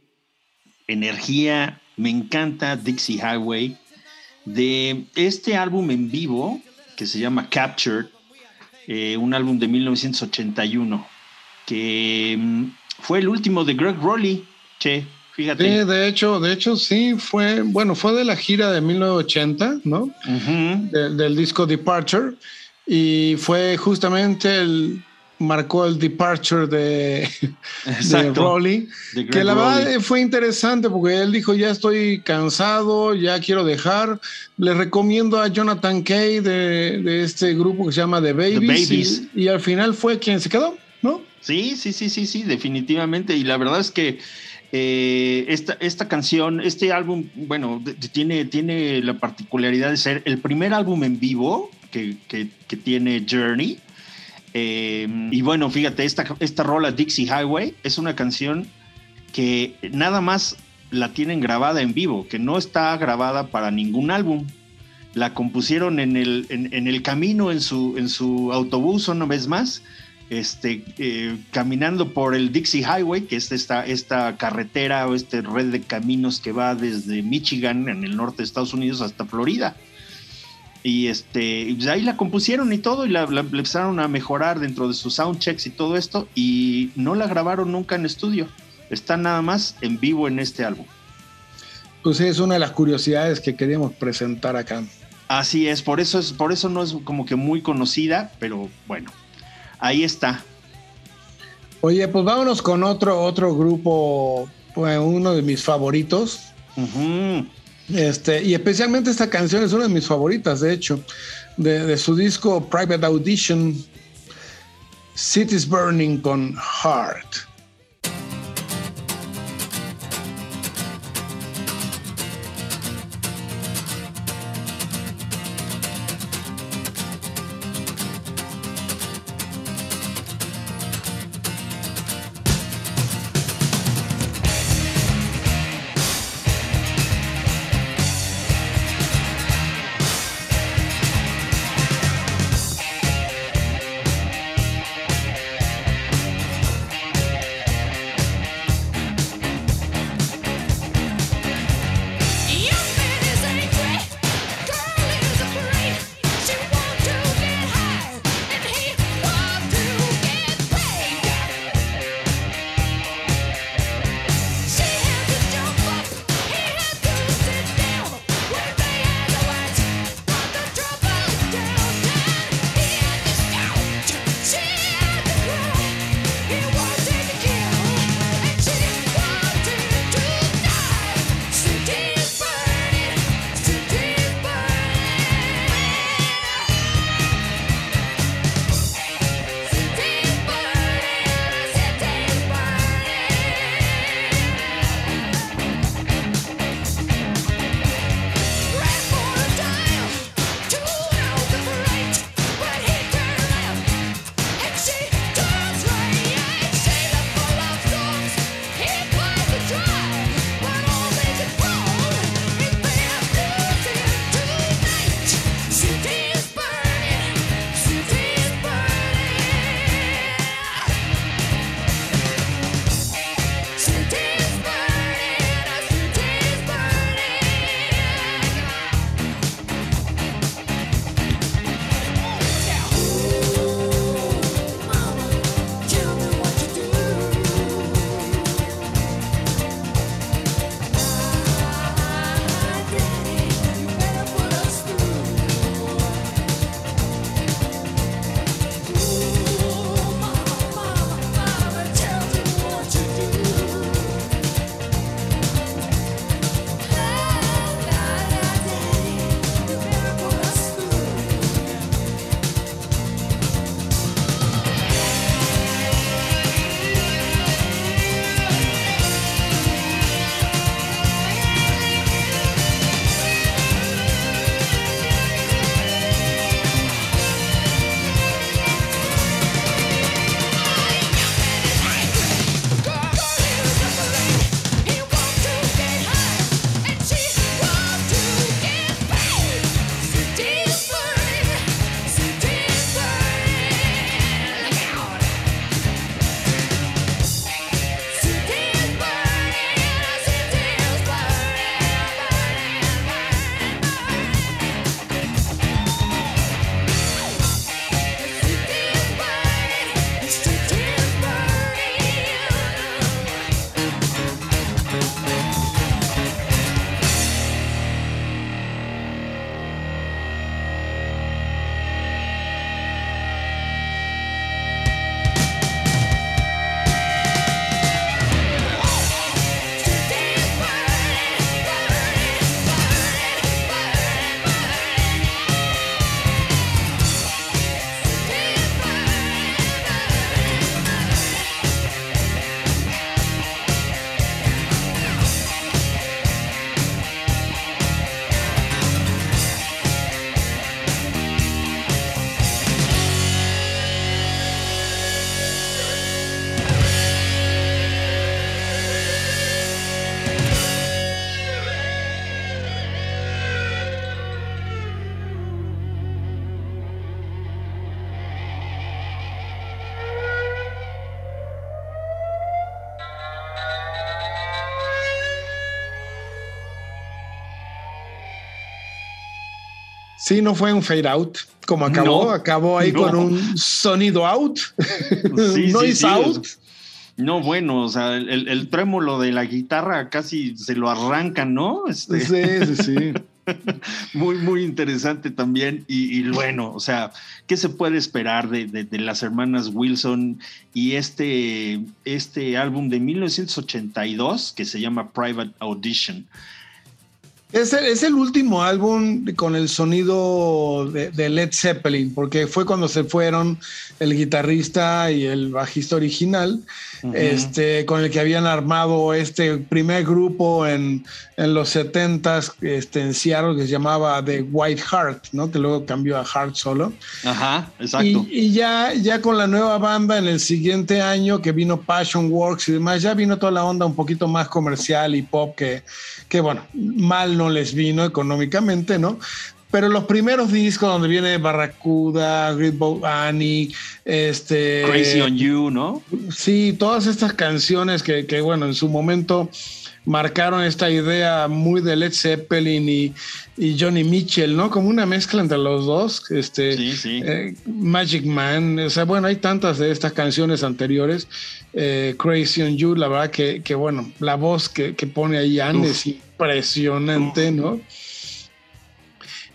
energía. Me encanta Dixie Highway. De este álbum en vivo, que se llama Captured, eh, un álbum de 1981, que mm, fue el último de Greg Rowley. Che, fíjate. Sí, de hecho, de hecho sí fue, bueno, fue de la gira de 1980, ¿no? De- del disco Departure y fue justamente el marcó el departure de, de Greg que la verdad eh, fue interesante porque él dijo ya estoy cansado, ya quiero dejar. Le recomiendo a Jonathan Kay de, de este grupo que se llama The Babies, Babies. Y, y al final fue quien se quedó, ¿no? Sí, sí, sí, sí, sí, definitivamente. Y la verdad es que eh, esta, esta canción, este álbum, bueno, tiene, tiene la particularidad de ser el primer álbum en vivo que, que- que tiene Journey. Eh, y bueno, fíjate, esta, esta rola Dixie Highway es una canción que nada más la tienen grabada en vivo, que no está grabada para ningún álbum. La compusieron en el, en el camino, en su, en su autobús, una vez más, este, eh, caminando por el Dixie Highway, que es esta, esta carretera o esta red de caminos que va desde Michigan, en el norte de Estados Unidos, hasta Florida. Y este, pues ahí la compusieron y todo, y la, la- la empezaron a mejorar dentro de sus soundchecks y todo esto, y no la grabaron nunca en estudio. Está nada más en vivo en este álbum. Pues es una de las curiosidades que queríamos presentar acá. Así es, por eso es, por eso no es como que muy conocida, pero bueno, ahí está. Oye, pues vámonos con otro, otro grupo, pues, uno de mis favoritos. Ujú. Este, y especialmente esta canción es una de mis favoritas, de hecho, de, de su disco Private Audition, Cities Burning con Heart. Sí, no fue un fade out, como acabó, No, acabó ahí no. con un sonido out, Sí, noise sí, out. No, bueno, o sea, el, el- el trémolo de la guitarra casi se lo arrancan, ¿no? Este, Sí, sí, sí. Muy, muy interesante también. Y, y bueno, o sea, ¿qué se puede esperar de, de- de las hermanas Wilson y este, este álbum de 1982 que se llama Private Audition? Es el, último álbum con el sonido de Led Zeppelin, porque fue cuando se fueron el guitarrista y el bajista original, Ujú. este, con el que habían armado este primer grupo en, en los 70s este, en Seattle que se llamaba The White Heart, ¿no? que luego cambió a Heart solo. Ajá, exacto. Y, y ya, ya con la nueva banda en el siguiente año que vino Passion Works y demás, ya vino toda la onda un poquito más comercial y pop que, que bueno, mal no les vino económicamente, ¿no? Pero los primeros discos donde viene Barracuda, Great Boat Annie, este... Crazy on You, ¿no? Sí, todas estas canciones que, que, bueno, en su momento marcaron esta idea muy de Led Zeppelin y, y Johnny Mitchell, ¿no? Como una mezcla entre los dos. Este, Sí, sí. eh, Magic Man, o sea, bueno, hay tantas de estas canciones anteriores. Eh, Crazy on You, la verdad que, que, bueno, la voz que, que pone ahí Anne es impresionante, ¿no?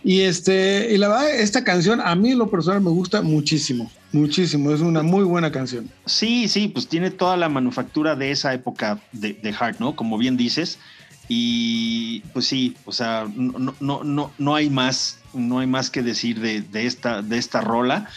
Y este, y la verdad, esta canción a mí lo personal me gusta muchísimo, muchísimo. Es una muy buena canción. Sí, sí, pues tiene toda la manufactura de esa época de, de ¿no? Como bien dices. Y pues sí, o sea, no, no, no, no hay más, no hay más que decir de, de esta, de esta rola.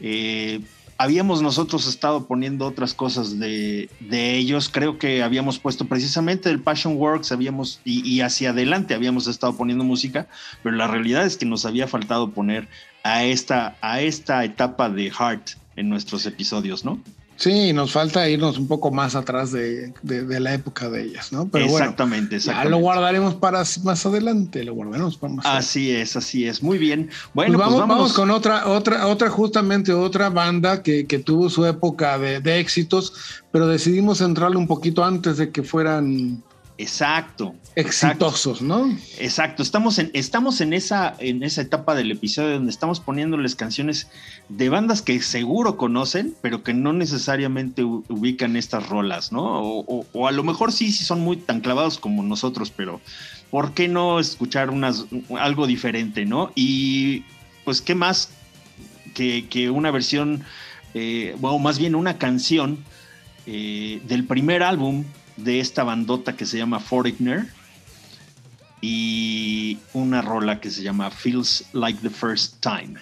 Eh, habíamos nosotros estado poniendo otras cosas de, de ellos. Creo que habíamos puesto precisamente el Passion Works, habíamos, y, y hacia adelante habíamos estado poniendo música, pero la realidad es que nos había faltado poner a esta, a esta etapa de Heart en nuestros episodios, ¿no? Sí, nos falta irnos un poco más atrás de, de- de la época de ellas, ¿no? Pero bueno, exactamente, ya exactamente. lo guardaremos para más adelante, lo guardaremos para más adelante. Así es, así es. Muy bien. Pues Bueno, pues, vamos, con otra, otra, otra, justamente otra banda que, que tuvo su época de, de éxitos, pero decidimos centrarle un poquito antes de que fueran Exacto. Exacto. exitosos, ¿no? Exacto, estamos en, estamos en esa, en esa etapa del episodio donde estamos poniéndoles canciones de bandas que seguro conocen, pero que no necesariamente ubican estas rolas, ¿no? O, o- o a lo mejor sí, sí son muy tan clavados como nosotros, pero ¿por qué no escuchar unas, algo diferente, ¿no? Y pues, ¿qué más que, que una versión, eh, bueno, más bien una canción eh, del primer álbum de esta bandota que se llama Foreigner? y una rola que se llama Feels Like the First Time.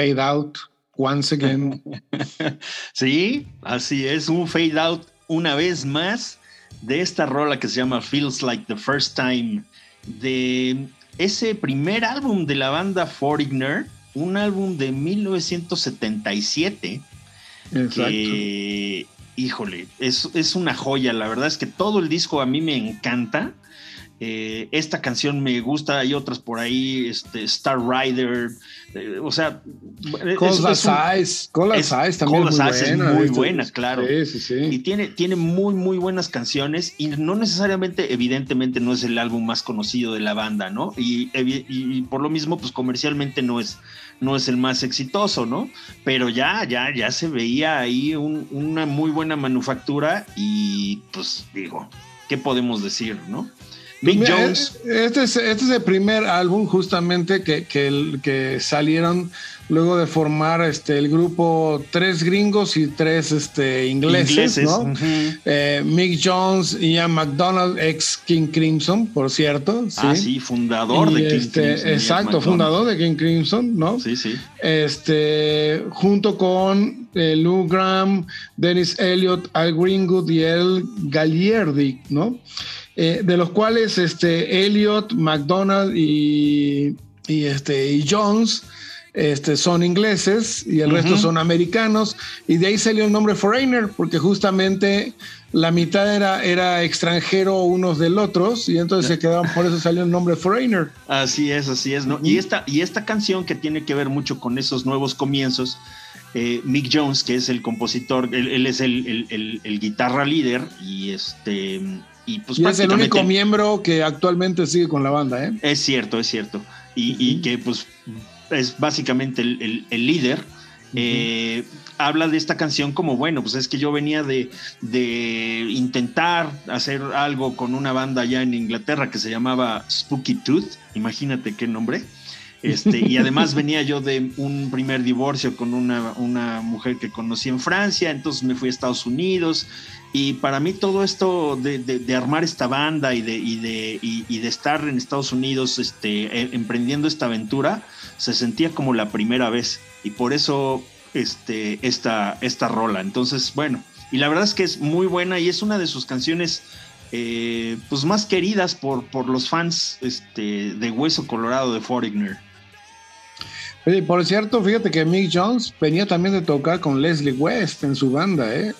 Fade Out once again. sí, así es, un fade out una vez más de esta rola que se llama Feels Like the First Time, de ese primer álbum de la banda Foreigner, un álbum de 1977, que, híjole, es, es una joya, la verdad es que todo el disco a mí me encanta. Eh, esta canción me gusta, hay otras por ahí, este, Star Rider, eh, o sea... Cosas Eyes, Colas Eyes también es muy, buena, muy buena, claro. Sí, sí, sí. Y tiene, tiene muy, muy buenas canciones y no necesariamente, evidentemente, no es el álbum más conocido de la banda, ¿no? Y, y, por lo mismo, pues comercialmente no es, no es el más exitoso, ¿no? Pero ya, ya, ya se veía ahí una muy buena manufactura y pues digo, ¿qué podemos decir, no? Big Jones. Este es, este es el primer álbum justamente que, que, que, salieron luego de formar este, el grupo tres gringos y tres este, ingleses, ¿no? Eh, Mick Jones, Ian McDonald, ex King Crimson, por cierto. Ah, sí, fundador de King este, Crimson. Exacto, fundador de King Crimson, ¿no? Sí, sí. Este, junto con eh, Lou Graham, Dennis Elliott, Al Greenwood y El Gallierdi, ¿no? Eh, de los cuales este, Elliot, McDonald y, y, este, y Jones este, son ingleses y el resto son americanos. Y de ahí salió el nombre Foreigner, porque justamente la mitad era, era extranjero unos del otros y entonces se quedaban, por eso salió el nombre Foreigner. Así es, así es. ¿no? Y, esta, y esta canción que tiene que ver mucho con esos nuevos comienzos. Eh, Mick Jones, que es el compositor, él, es el, el, el, guitarra líder y este y, pues es el único miembro que actualmente sigue con la banda, ¿eh? Es cierto, es cierto. Y, que pues es básicamente el, líder. Eh, habla de esta canción como, bueno, pues es que yo venía de, de, intentar hacer algo con una banda allá en Inglaterra que se llamaba Spooky Tooth, imagínate qué nombre. Este, y además venía yo de un primer divorcio con una, una mujer que conocí en Francia, entonces me fui a Estados Unidos y para mí todo esto de, armar esta banda y de, de, de, estar en Estados Unidos este, e, emprendiendo esta aventura, se sentía como la primera vez. Y por eso este, esta, esta rola. Entonces, bueno, y la verdad es que es muy buena y es una de sus canciones eh, pues más queridas por, por los fans este, de Hueso Colorado de Foreigner. Por cierto, fíjate que Mick Jones venía también de tocar con Leslie West en su banda, ¿eh?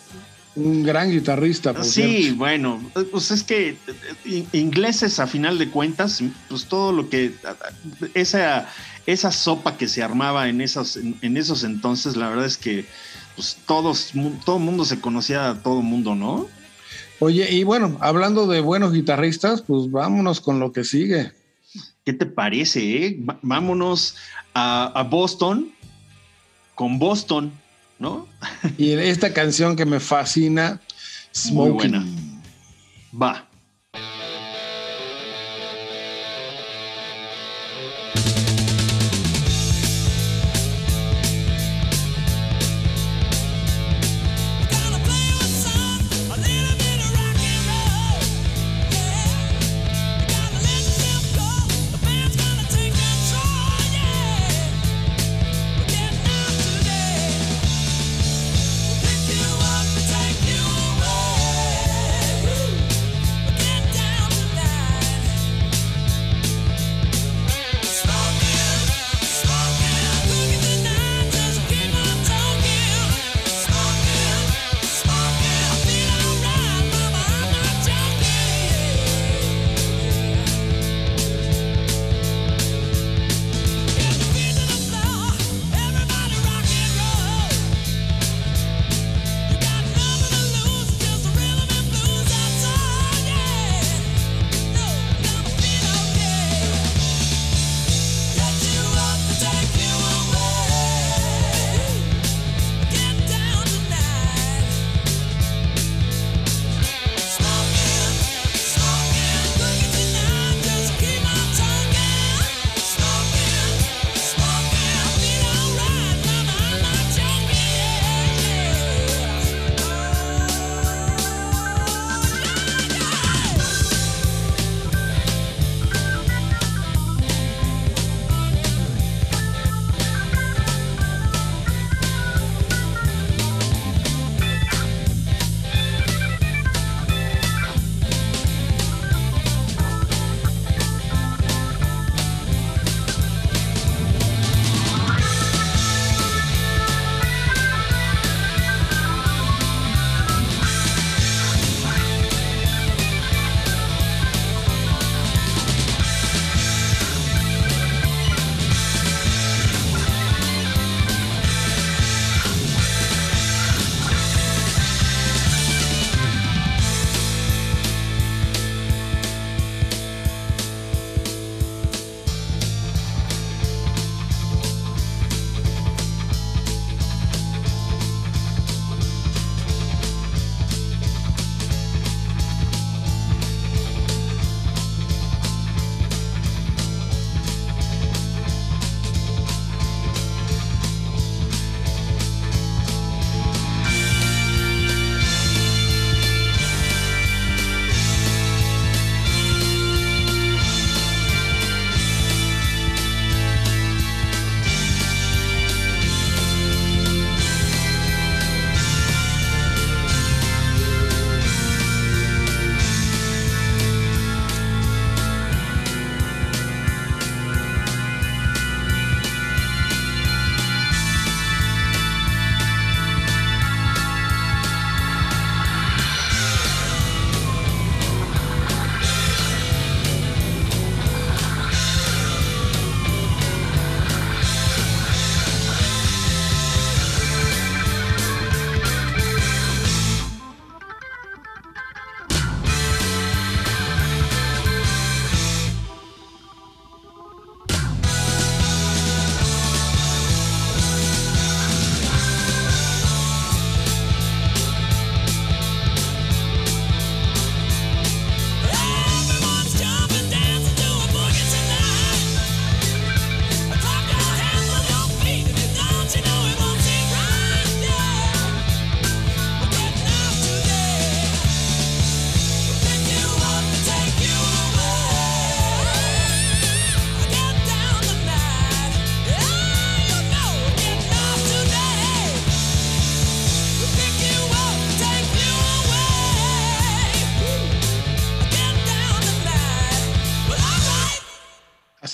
Un gran guitarrista. Por sí, bueno, pues es que eh, ingleses a final de cuentas, pues todo lo que esa esa sopa que se armaba en esos en, esos entonces, la verdad es que pues todos todo el mundo se conocía a todo mundo, ¿no? Oye, y bueno, hablando de buenos guitarristas, pues vámonos con lo que sigue. ¿Qué te parece? Eh? Vámonos a, a Boston con Boston. ¿No? Y esta canción que me fascina, Smoking. Muy buena. Va.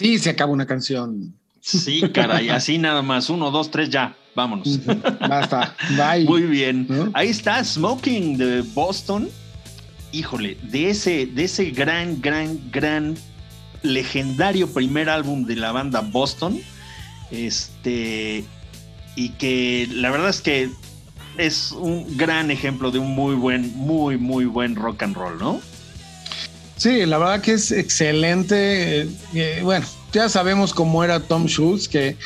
Así se acaba una canción. Sí, caray, así nada más. Uno, dos, tres, ya. Vámonos. Basta. Bye. Muy bien. ¿No? Ahí está Smoking de Boston. Híjole, de ese, de ese gran, gran, gran legendario primer álbum de la banda Boston. Este. Y que la verdad es que es un gran ejemplo de un muy buen, muy, muy buen rock and roll, ¿no? Sí, la verdad que es excelente. Eh, eh, bueno, ya sabemos cómo era Tom Schultz, que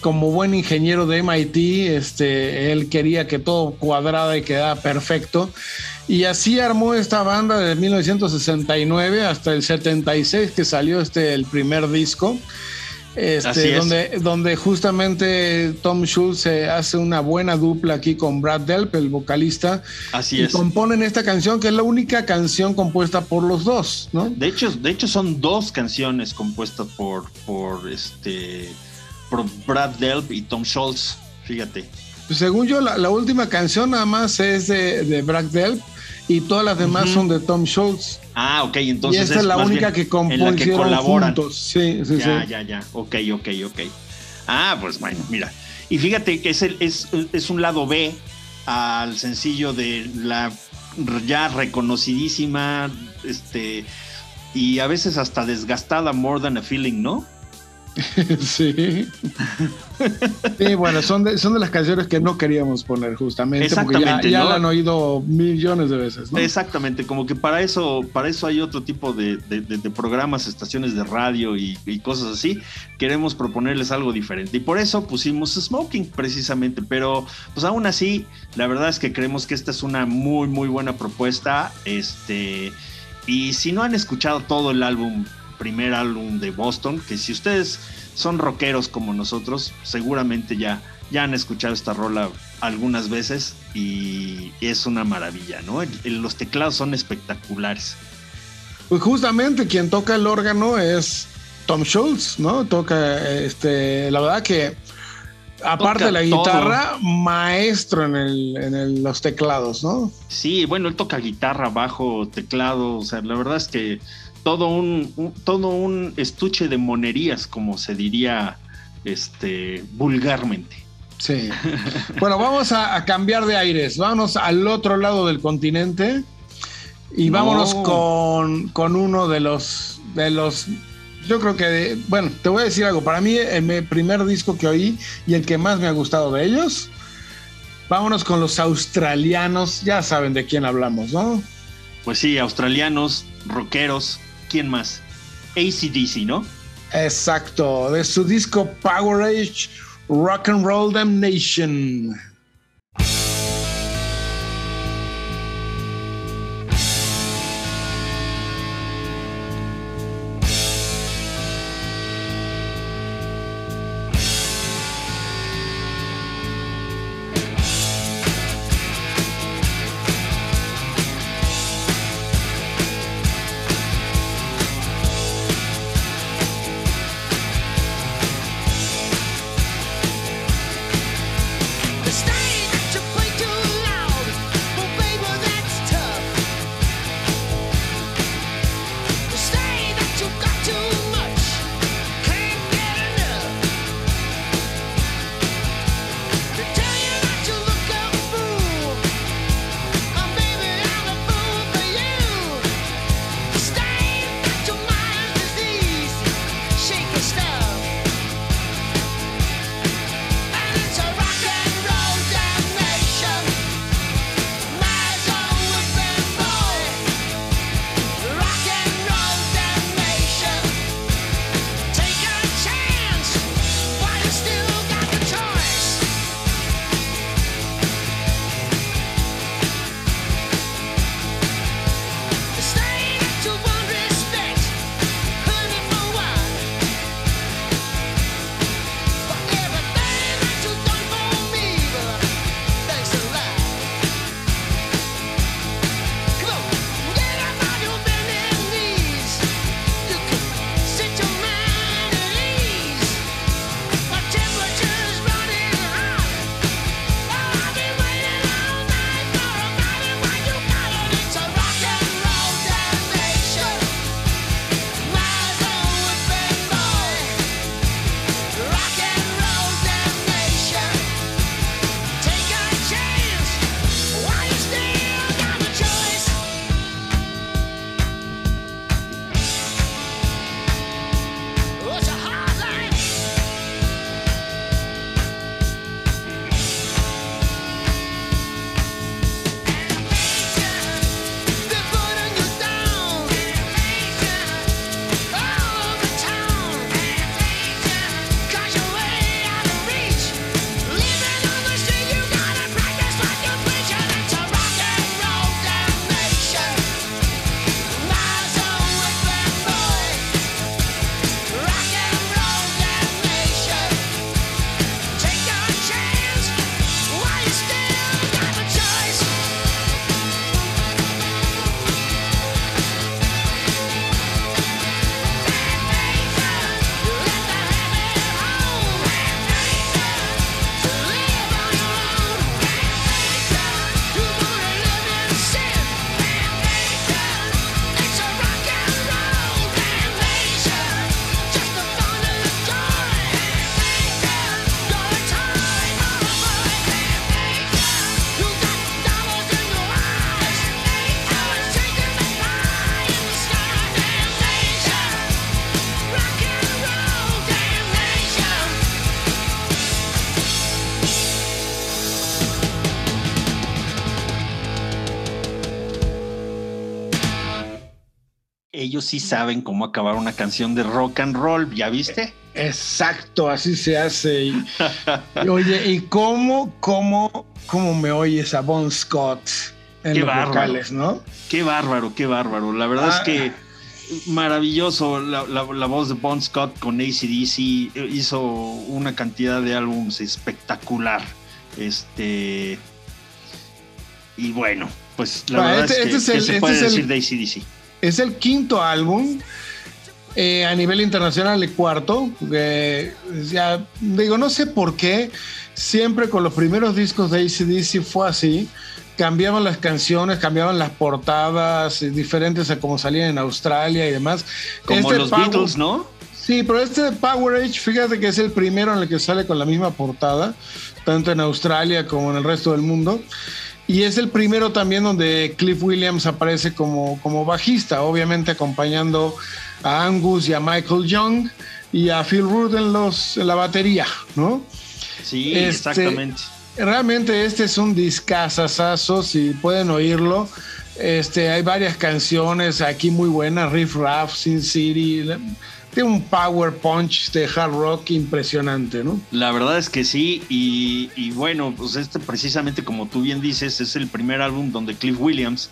como buen ingeniero de MIT, este, él quería que todo cuadrara y quedara perfecto. Y así armó esta banda de 1969 hasta el 76 que salió este el primer disco. Así Este, es. donde, donde justamente Tom Schultz hace una buena dupla aquí con Brad Delp, el vocalista, Así y es. componen esta canción que es la única canción compuesta por los dos, ¿no? De hecho, de hecho son dos canciones compuestas por, por este por Brad Delp y Tom Schultz. Fíjate. Pues según yo, la, la última canción nada más es de, de Brad Delp y todas las demás son de Tom Schultz. Ah, ok, entonces y esta es, la única que en la que colaboran. juntos. Sí, sí, ya, sí. ya, ya. Ok, ok, ok. Ah, pues bueno, mira. Y fíjate que es, el, es, es un lado B al sencillo de la ya reconocidísima, este, y a veces hasta desgastada More Than a Feeling, ¿no? sí. Sí, bueno, son de, son de las canciones que no queríamos poner justamente porque ya, ya ¿no? la han oído millones de veces, ¿no? Exactamente, como que para eso, para eso hay otro tipo de, de- de- de programas, estaciones de radio y, y cosas así. Queremos proponerles algo diferente. Y por eso pusimos Smoking, precisamente. Pero, pues aún así, la verdad es que creemos que esta es una muy, muy buena propuesta. Este. Y si no han escuchado todo el álbum, primer álbum de Boston, que si ustedes son rockeros como nosotros, seguramente ya, ya han escuchado esta rola algunas veces y es una maravilla, ¿no? Los teclados son espectaculares. Pues justamente quien toca el órgano es Tom Schultz, ¿no? Toca, este, la verdad que aparte de la todo. guitarra, maestro en, el, en el- los teclados, ¿no? Sí, bueno, él toca guitarra, bajo, teclado, o sea, la verdad es que todo un, un- todo un estuche de monerías, como se diría este vulgarmente. Sí. Bueno, vamos a, a cambiar de aires. Vámonos al otro lado del continente y No. vámonos con, con uno de los, de los. Yo creo que, bueno, te voy a decir algo. Para mí, el me- primer disco que oí y el que más me ha gustado de ellos. Vámonos con los australianos. Ya saben de quién hablamos, ¿no? Pues sí, australianos, rockeros, ¿quién más? ACDC, ¿no? Exacto. De su disco Power Age Rock and Roll Damnation. Ellos sí saben cómo acabar una canción de rock and roll, ¿ya viste? Exacto, así se hace. Y, y oye, ¿y cómo, cómo, cómo me oyes a Bon Scott en Qué los bárbaro. vocales, no? Qué bárbaro, qué bárbaro. La verdad Ah. es que maravilloso la, la- la voz de Bon Scott con ACDC. Hizo una cantidad de álbums espectacular. Este. Y bueno, pues la Ah, verdad este- es que, este es ¿qué el- se este puede el- decir de ACDC? Es el quinto álbum. eh, a nivel internacional, el cuarto. eh, ya, digo, no sé por qué. Siempre con los primeros discos de ACDC fue así. Cambiaban las canciones, cambiaban las portadas, eh, diferentes a como salían en Australia y demás. Como Este los Power- Beatles, ¿no? Sí, pero este de Power Age, fíjate que es el primero en el que sale con la misma portada, tanto en Australia como en el resto del mundo. Y es el primero también donde Cliff Williams aparece como, como bajista, obviamente acompañando a Angus y a Michael Young y a Phil Rudd en, los, en la batería, ¿no? Sí, Este- exactamente. Realmente este es un discazazazo, si pueden oírlo. Este, hay varias canciones aquí muy buenas, Riff Raff, Sin City. Tiene un power punch de hard rock impresionante, ¿no? La verdad es que sí, y, bueno, pues este precisamente como tú bien dices, es el primer álbum donde Cliff Williams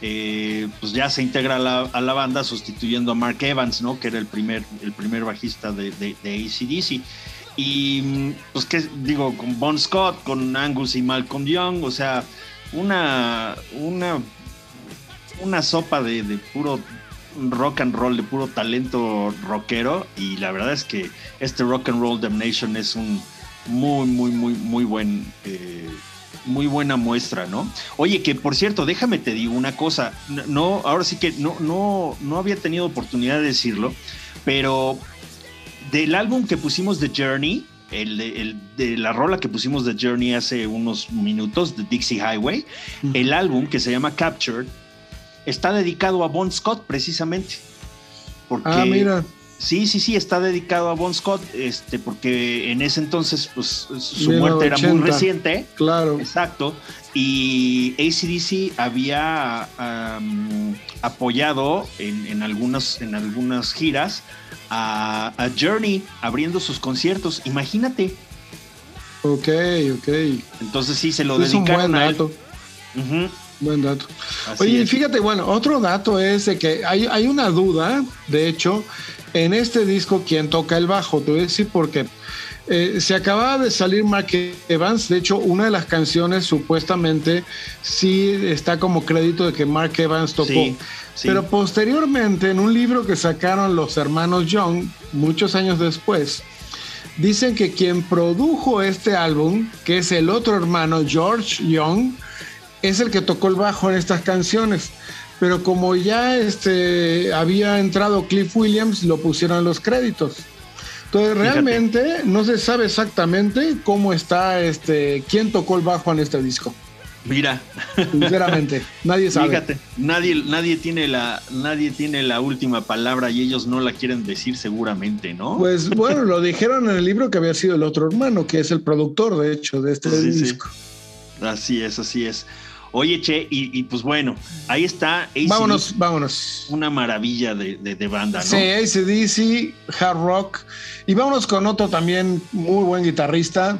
eh, pues ya se integra a la, banda sustituyendo a Mark Evans, ¿no? Que era el primer, el primer bajista de, de, de ACDC. Y mm, pues que digo, con Bon Scott, con Angus y Malcolm Young, o sea, una, una, una sopa de puro rock and roll, de puro talento rockero. Y la verdad es que este Rock and Roll Damnation es un muy, muy, muy, muy buen. eh, muy buena muestra, ¿no? Oye, que por cierto, déjame te digo una cosa. No, ahora sí que no, no, no había tenido oportunidad de decirlo, pero del álbum que pusimos de Journey, el, de- el de la rola que pusimos de Journey hace unos minutos, de Dixie Highway, el álbum que se llama Captured está dedicado a Bon Scott precisamente. Porque, Ah, mira. Sí, sí, sí, está dedicado a Bon Scott, este, porque en ese entonces, pues, su Mira, muerte era muy 80. reciente. Claro. Exacto. Y ACDC había apoyado en, en algunas, en algunas giras a, a Journey abriendo sus conciertos. Imagínate. Ok, ok. Entonces sí, se lo Es un dedicaron buen a él. dato. Ujú, Buen dato. así Oye, y es. fíjate, bueno, otro dato es de que hay, hay una duda, de hecho, en este disco, quién toca el bajo. Te voy a decir por qué. Eh, se acababa de salir Mark Evans, de hecho, una de las canciones supuestamente sí está como crédito de que Mark Evans tocó. Sí, sí. Pero posteriormente, en un libro que sacaron los hermanos Young, muchos años después, dicen que quien produjo este álbum, que es el otro hermano, George Young, es el que tocó el bajo en estas canciones. Pero como ya este, había entrado Cliff Williams, lo pusieron en los créditos. Entonces, Fíjate. realmente no se sabe exactamente cómo está, este, quién tocó el bajo en este disco. Mira, Sinceramente, nadie sabe. fíjate, nadie, nadie, tiene la, nadie tiene la última palabra y ellos no la quieren decir seguramente, ¿no? Pues bueno, lo dijeron en el libro que había sido el otro hermano, que es el productor, de hecho, de este Sí, sí. disco. Así es, así es. Oye, Che, y, y pues bueno, ahí está. AC/DC, Vámonos, vámonos. Una maravilla de, de- de banda, ¿no? Sí, ACDC, hard rock. Y vámonos con otro también muy buen guitarrista,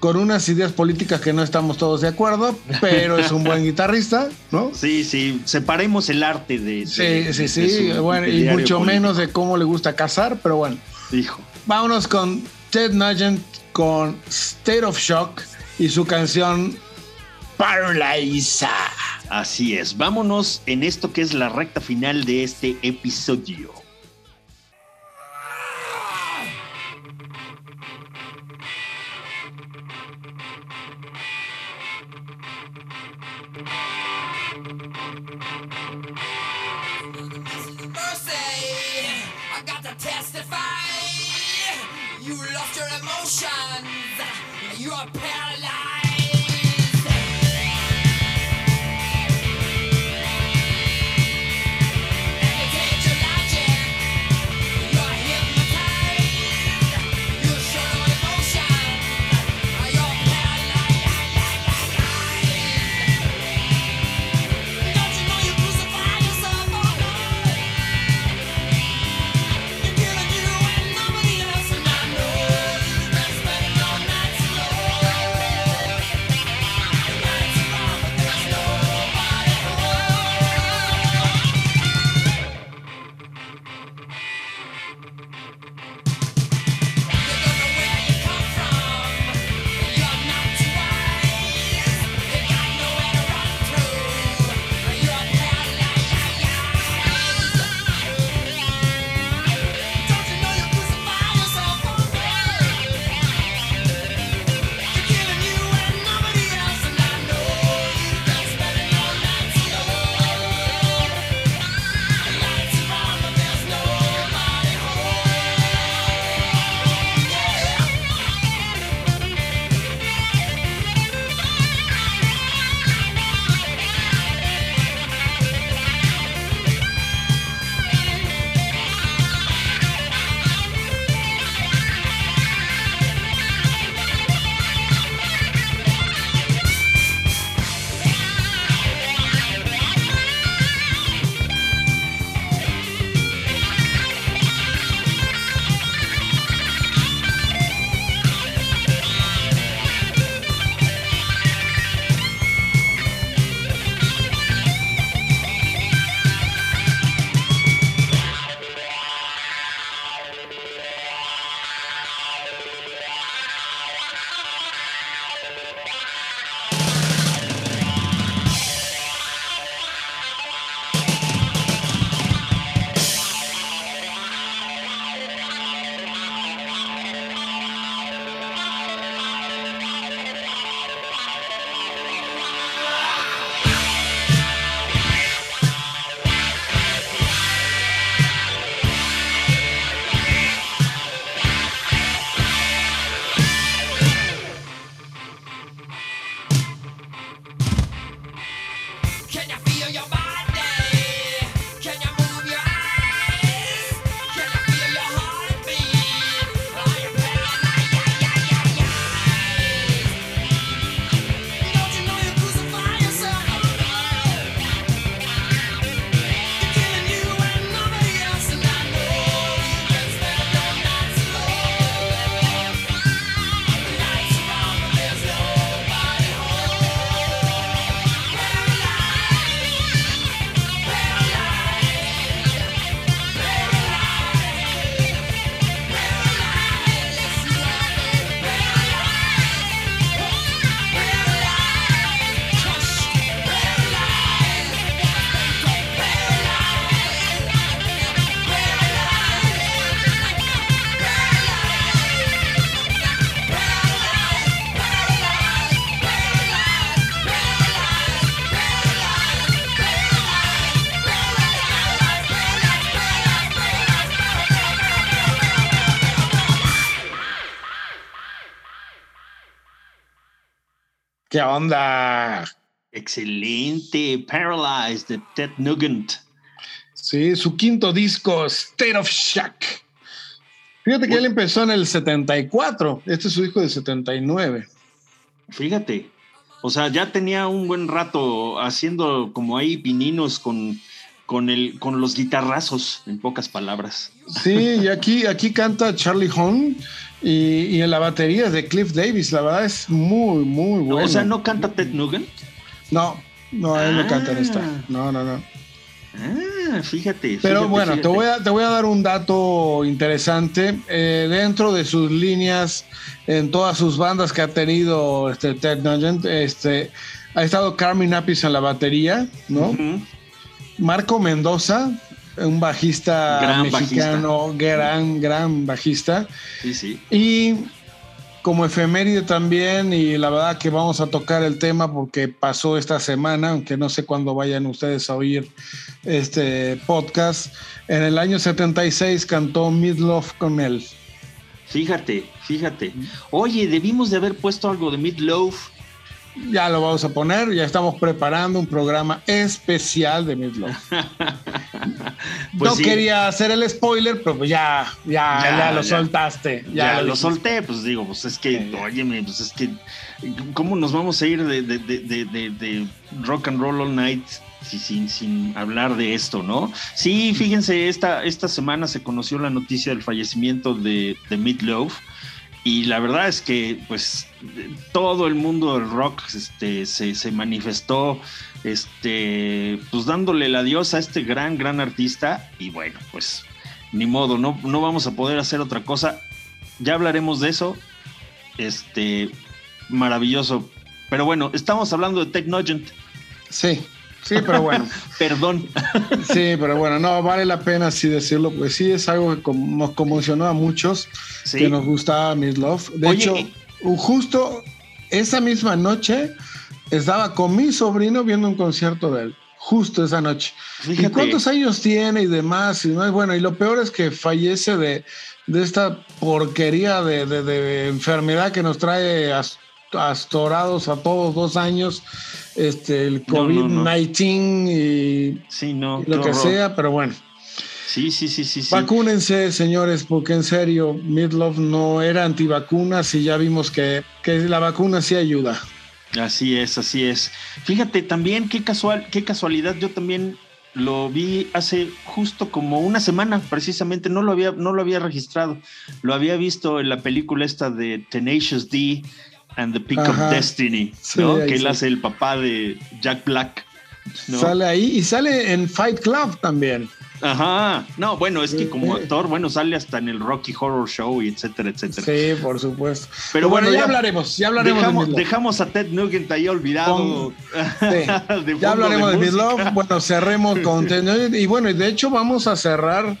con unas ideas políticas que no estamos todos de acuerdo, pero es un buen guitarrista, ¿no? Sí, sí, separemos el arte de. Sí, de- sí, sí. su Bueno, y mucho político. menos de cómo le gusta cazar, pero bueno. Hijo. Vámonos con Ted Nugent con State of Shock y su canción Paralyza. Así es. Vámonos en esto que es la recta final de este episodio. You lost your emotions. You are paralyzed. ¿Qué onda? Excelente. Paralyzed de Ted Nugent. Sí, su quinto disco, State of Shock. Fíjate que él empezó en el 74. Este es su disco del 79. Fíjate. O sea, ya tenía un buen rato haciendo como ahí pininos con, con, el, con los guitarrazos, en pocas palabras. Sí, y aquí, aquí canta Charlie Hong y, y en la batería es de Cliff Davis. La verdad es muy, muy bueno. O sea, ¿no canta Ted Nugent? No, no, él no Ah. canta en esta. No, no, no. Ah, fíjate. Pero fíjate, bueno, te voy, a, te voy a dar un dato interesante. Eh, dentro de sus líneas, en todas sus bandas que ha tenido este, Ted Nugent, este, ha estado Carmen Apis en la batería, ¿no? Marco Mendoza, un bajista Gran mexicano, gran, gran bajista. Sí, sí. Y como efeméride también, y la verdad que vamos a tocar el tema porque pasó esta semana, aunque no sé cuándo vayan ustedes a oír este podcast. En el año 76 cantó Midlove con él. Fíjate, fíjate. Oye, debimos de haber puesto algo de Meatloaf. Ya lo vamos a poner, ya estamos preparando un programa especial de Midlove. Pues no sí. quería hacer el spoiler, pero pues ya, ya, Ya, ya, lo ya. soltaste. Ya, lo solté, pues digo, pues es que, Sí. óyeme, pues es que, ¿cómo nos vamos a ir de, de- de- de- rock and roll all night si- sin, sin hablar de esto, no? Sí, fíjense, esta, esta semana se conoció la noticia del fallecimiento de, de Meatloaf. Y la verdad es que, pues, todo el mundo del rock este, se, se manifestó, este, pues, dándole la adiós a este gran, gran artista. Y bueno, pues, ni modo, no, no vamos a poder hacer otra cosa. Ya hablaremos de eso. Este, maravilloso. Pero bueno, estamos hablando de Tech Nugent. Sí, sí, pero bueno. Perdón. Sí, pero bueno, no, vale la pena sí decirlo, pues sí es algo que com- nos conmocionó a muchos Sí. que nos gustaba Miss Love. De Oye, hecho, y- justo esa misma noche estaba con mi sobrino viendo un concierto de él. Justo esa noche. Fíjate. ¿Y cuántos años tiene y demás? Y no es bueno. Y lo peor es que fallece de, de esta porquería de, de- de enfermedad que nos trae astorados a todos dos años, este, el No, no, no. COVID-19 y Sí, no. lo que horror. sea, pero bueno. Sí, sí, sí, sí. sí. Vacúnense, señores, porque en serio, Midlove no era antivacunas y ya vimos que, que la vacuna sí ayuda. Así es, así es. Fíjate también qué casual, qué casualidad. Yo también lo vi hace justo como una semana, precisamente. No lo había, no lo había registrado. Lo había visto en la película esta de Tenacious D and the Pick Ajá. of Destiny, ¿no? que él sí. hace el papá de Jack Black. ¿no? Sale ahí y sale en Fight Club también. Ajá. No, bueno, es que como actor, bueno, sale hasta en el Rocky Horror Show y etcétera, etcétera. Sí, por supuesto. Pero bueno, bueno, ya, ya hablaremos, ya hablaremos Dejamos, de dejamos a Ted Nugent ahí olvidado. Sí. de Ya hablaremos de, música. Midlove. Bueno, cerremos con y bueno, y de hecho vamos a cerrar,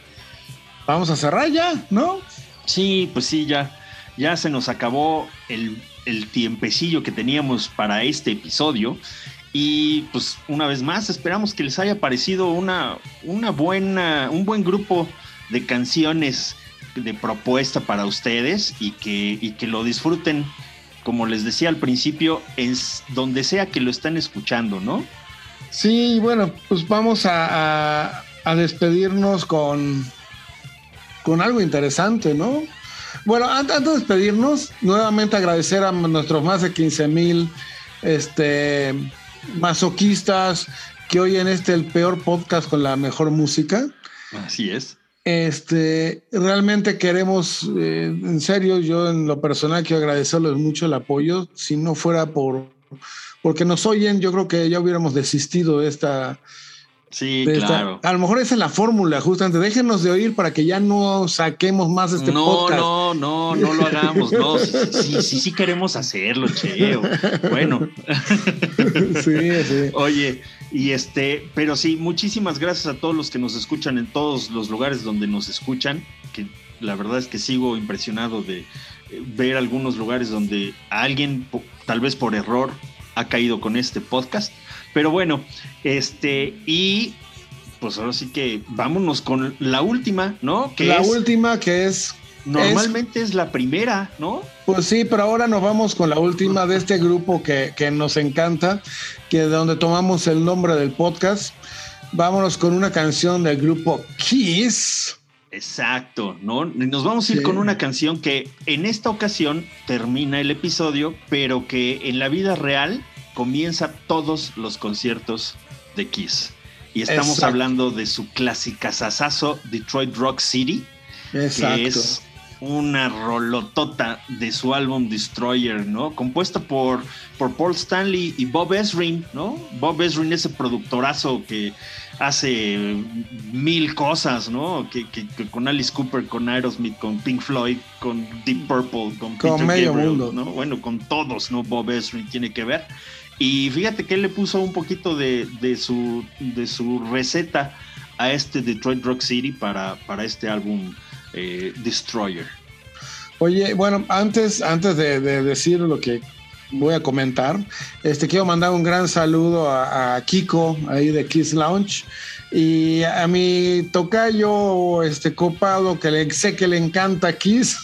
vamos a cerrar ya, ¿no? Sí, pues sí, ya, ya se nos acabó el, el tiempecillo que teníamos para este episodio. Y pues una vez más, esperamos que les haya parecido una, una buena, un buen grupo de canciones de propuesta para ustedes y que, y que lo disfruten, como les decía al principio, es donde sea que lo están escuchando, ¿no? Sí, bueno, pues vamos a, a- a despedirnos con, con algo interesante, ¿no? Bueno, an- antes de despedirnos, nuevamente agradecer a nuestros más de 15 mil este, masoquistas que oyen este el peor podcast con la mejor música. Así es. Este, realmente queremos, eh, en serio, yo en lo personal quiero agradecerles mucho el apoyo. Si no fuera por porque nos oyen, yo creo que ya hubiéramos desistido de esta. Sí, claro. a lo mejor esa es la fórmula, justamente. Déjenos de oír para que ya no saquemos más este no, podcast. no, no, no lo hagamos. No, sí, sí, sí, sí queremos hacerlo, cheo. Bueno, sí, sí. oye, y este, pero sí, muchísimas gracias a todos los que nos escuchan en todos los lugares donde nos escuchan, que la verdad es que sigo impresionado de eh, ver algunos lugares donde alguien, tal vez por error, ha caído con este podcast. Pero bueno, este, y pues ahora sí que vámonos con la última, ¿no? Que La es última que es normalmente es, la primera, ¿no? Pues sí, pero ahora nos vamos con la última de este grupo que, que nos encanta, que de donde tomamos el nombre del podcast. Vámonos con una canción del grupo Kiss. Exacto, ¿no? Nos vamos a ir Sí. con una canción que en esta ocasión termina el episodio, pero que en la vida real comienza todos los conciertos de Kiss. Y estamos Exacto. hablando de su clásica sasazo Detroit Rock City, Exacto. que es una rolotota de su álbum Destroyer, ¿no? Compuesta por, por Paul Stanley y Bob Ezrin, ¿no? Bob Ezrin, ese productorazo que hace mil cosas, ¿no? Que, que- que con Alice Cooper, con Aerosmith, con Pink Floyd, con Deep Purple, con, Con Peter medio Gabriel, mundo. ¿no? Bueno, con todos, ¿no? Bob Ezrin tiene que ver. Y fíjate que él le puso un poquito de, de su, de su receta a este Detroit Rock City para, para este álbum eh, Destroyer. Oye, bueno, antes, antes de, de decir lo que voy a comentar, este quiero mandar un gran saludo a Kiko ahí de Kiss Lounge y a mi tocayo este copado que le sé que le encanta Kiss.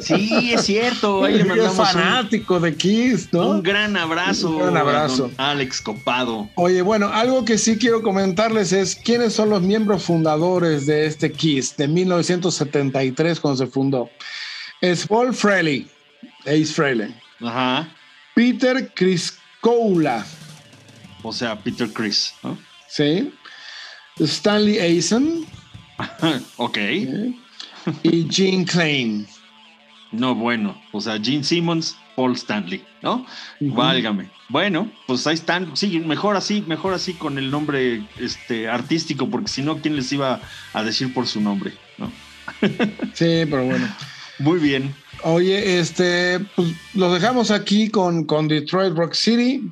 Sí, es cierto. Ahí le mandamos un, fanático de Kiss, ¿no? un gran abrazo. Un gran abrazo. Alex Copado. Oye, bueno, algo que sí quiero comentarles es quiénes son los miembros fundadores de este Kiss de 1973 cuando se fundó. Es Paul Frehley, Ace Frehley, Ajá. Peter Criskoula, O sea, Peter Chris. ¿no? ¿sí? Stanley Eisen ok. ¿sí? y Gene Klein. No, bueno. O sea, Gene Simmons, Paul Stanley, ¿no? Ujú. Válgame. Bueno, pues ahí están. Sí, mejor así, mejor así con el nombre este, artístico, porque si no, ¿quién les iba a decir por su nombre? ¿no? Sí, pero bueno. Muy bien. Oye, este, pues los dejamos aquí con, con Detroit Rock City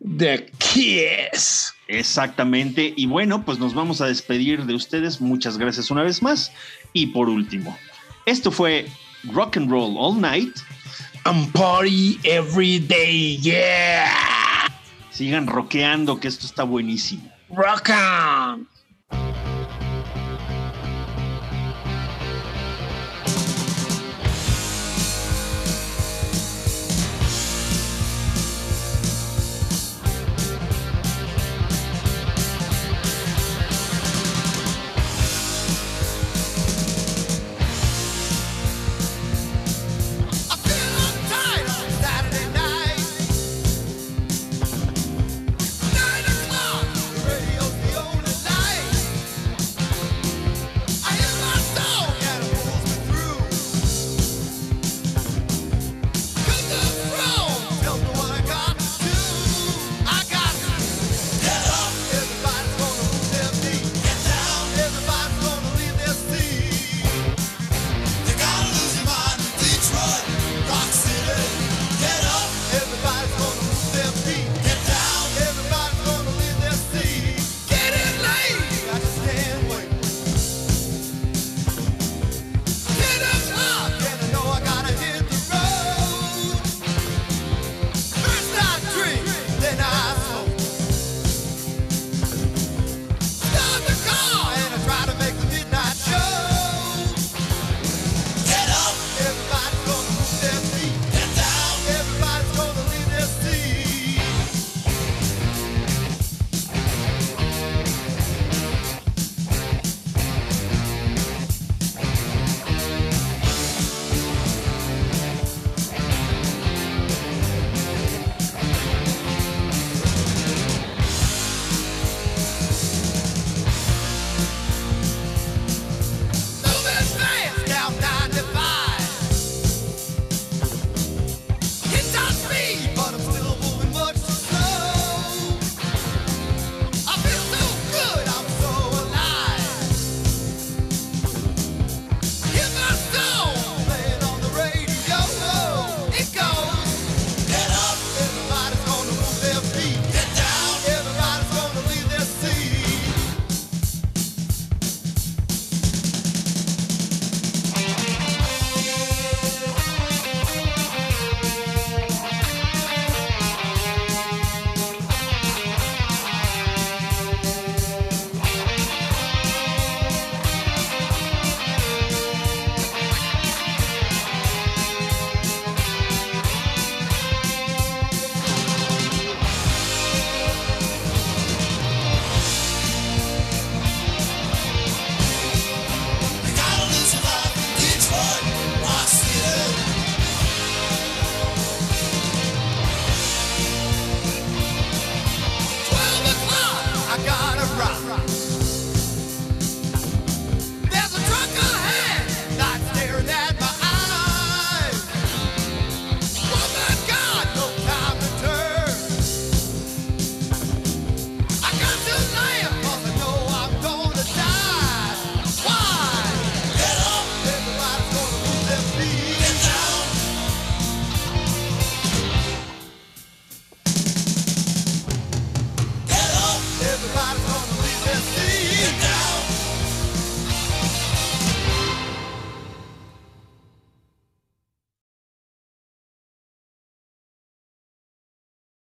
de Kiss. Exactamente. Y bueno, pues nos vamos a despedir de ustedes. Muchas gracias una vez más. Y por último, esto fue Rock and Roll All Night. And party every day, yeah. Sigan rockeando, que esto está buenísimo. Rock on.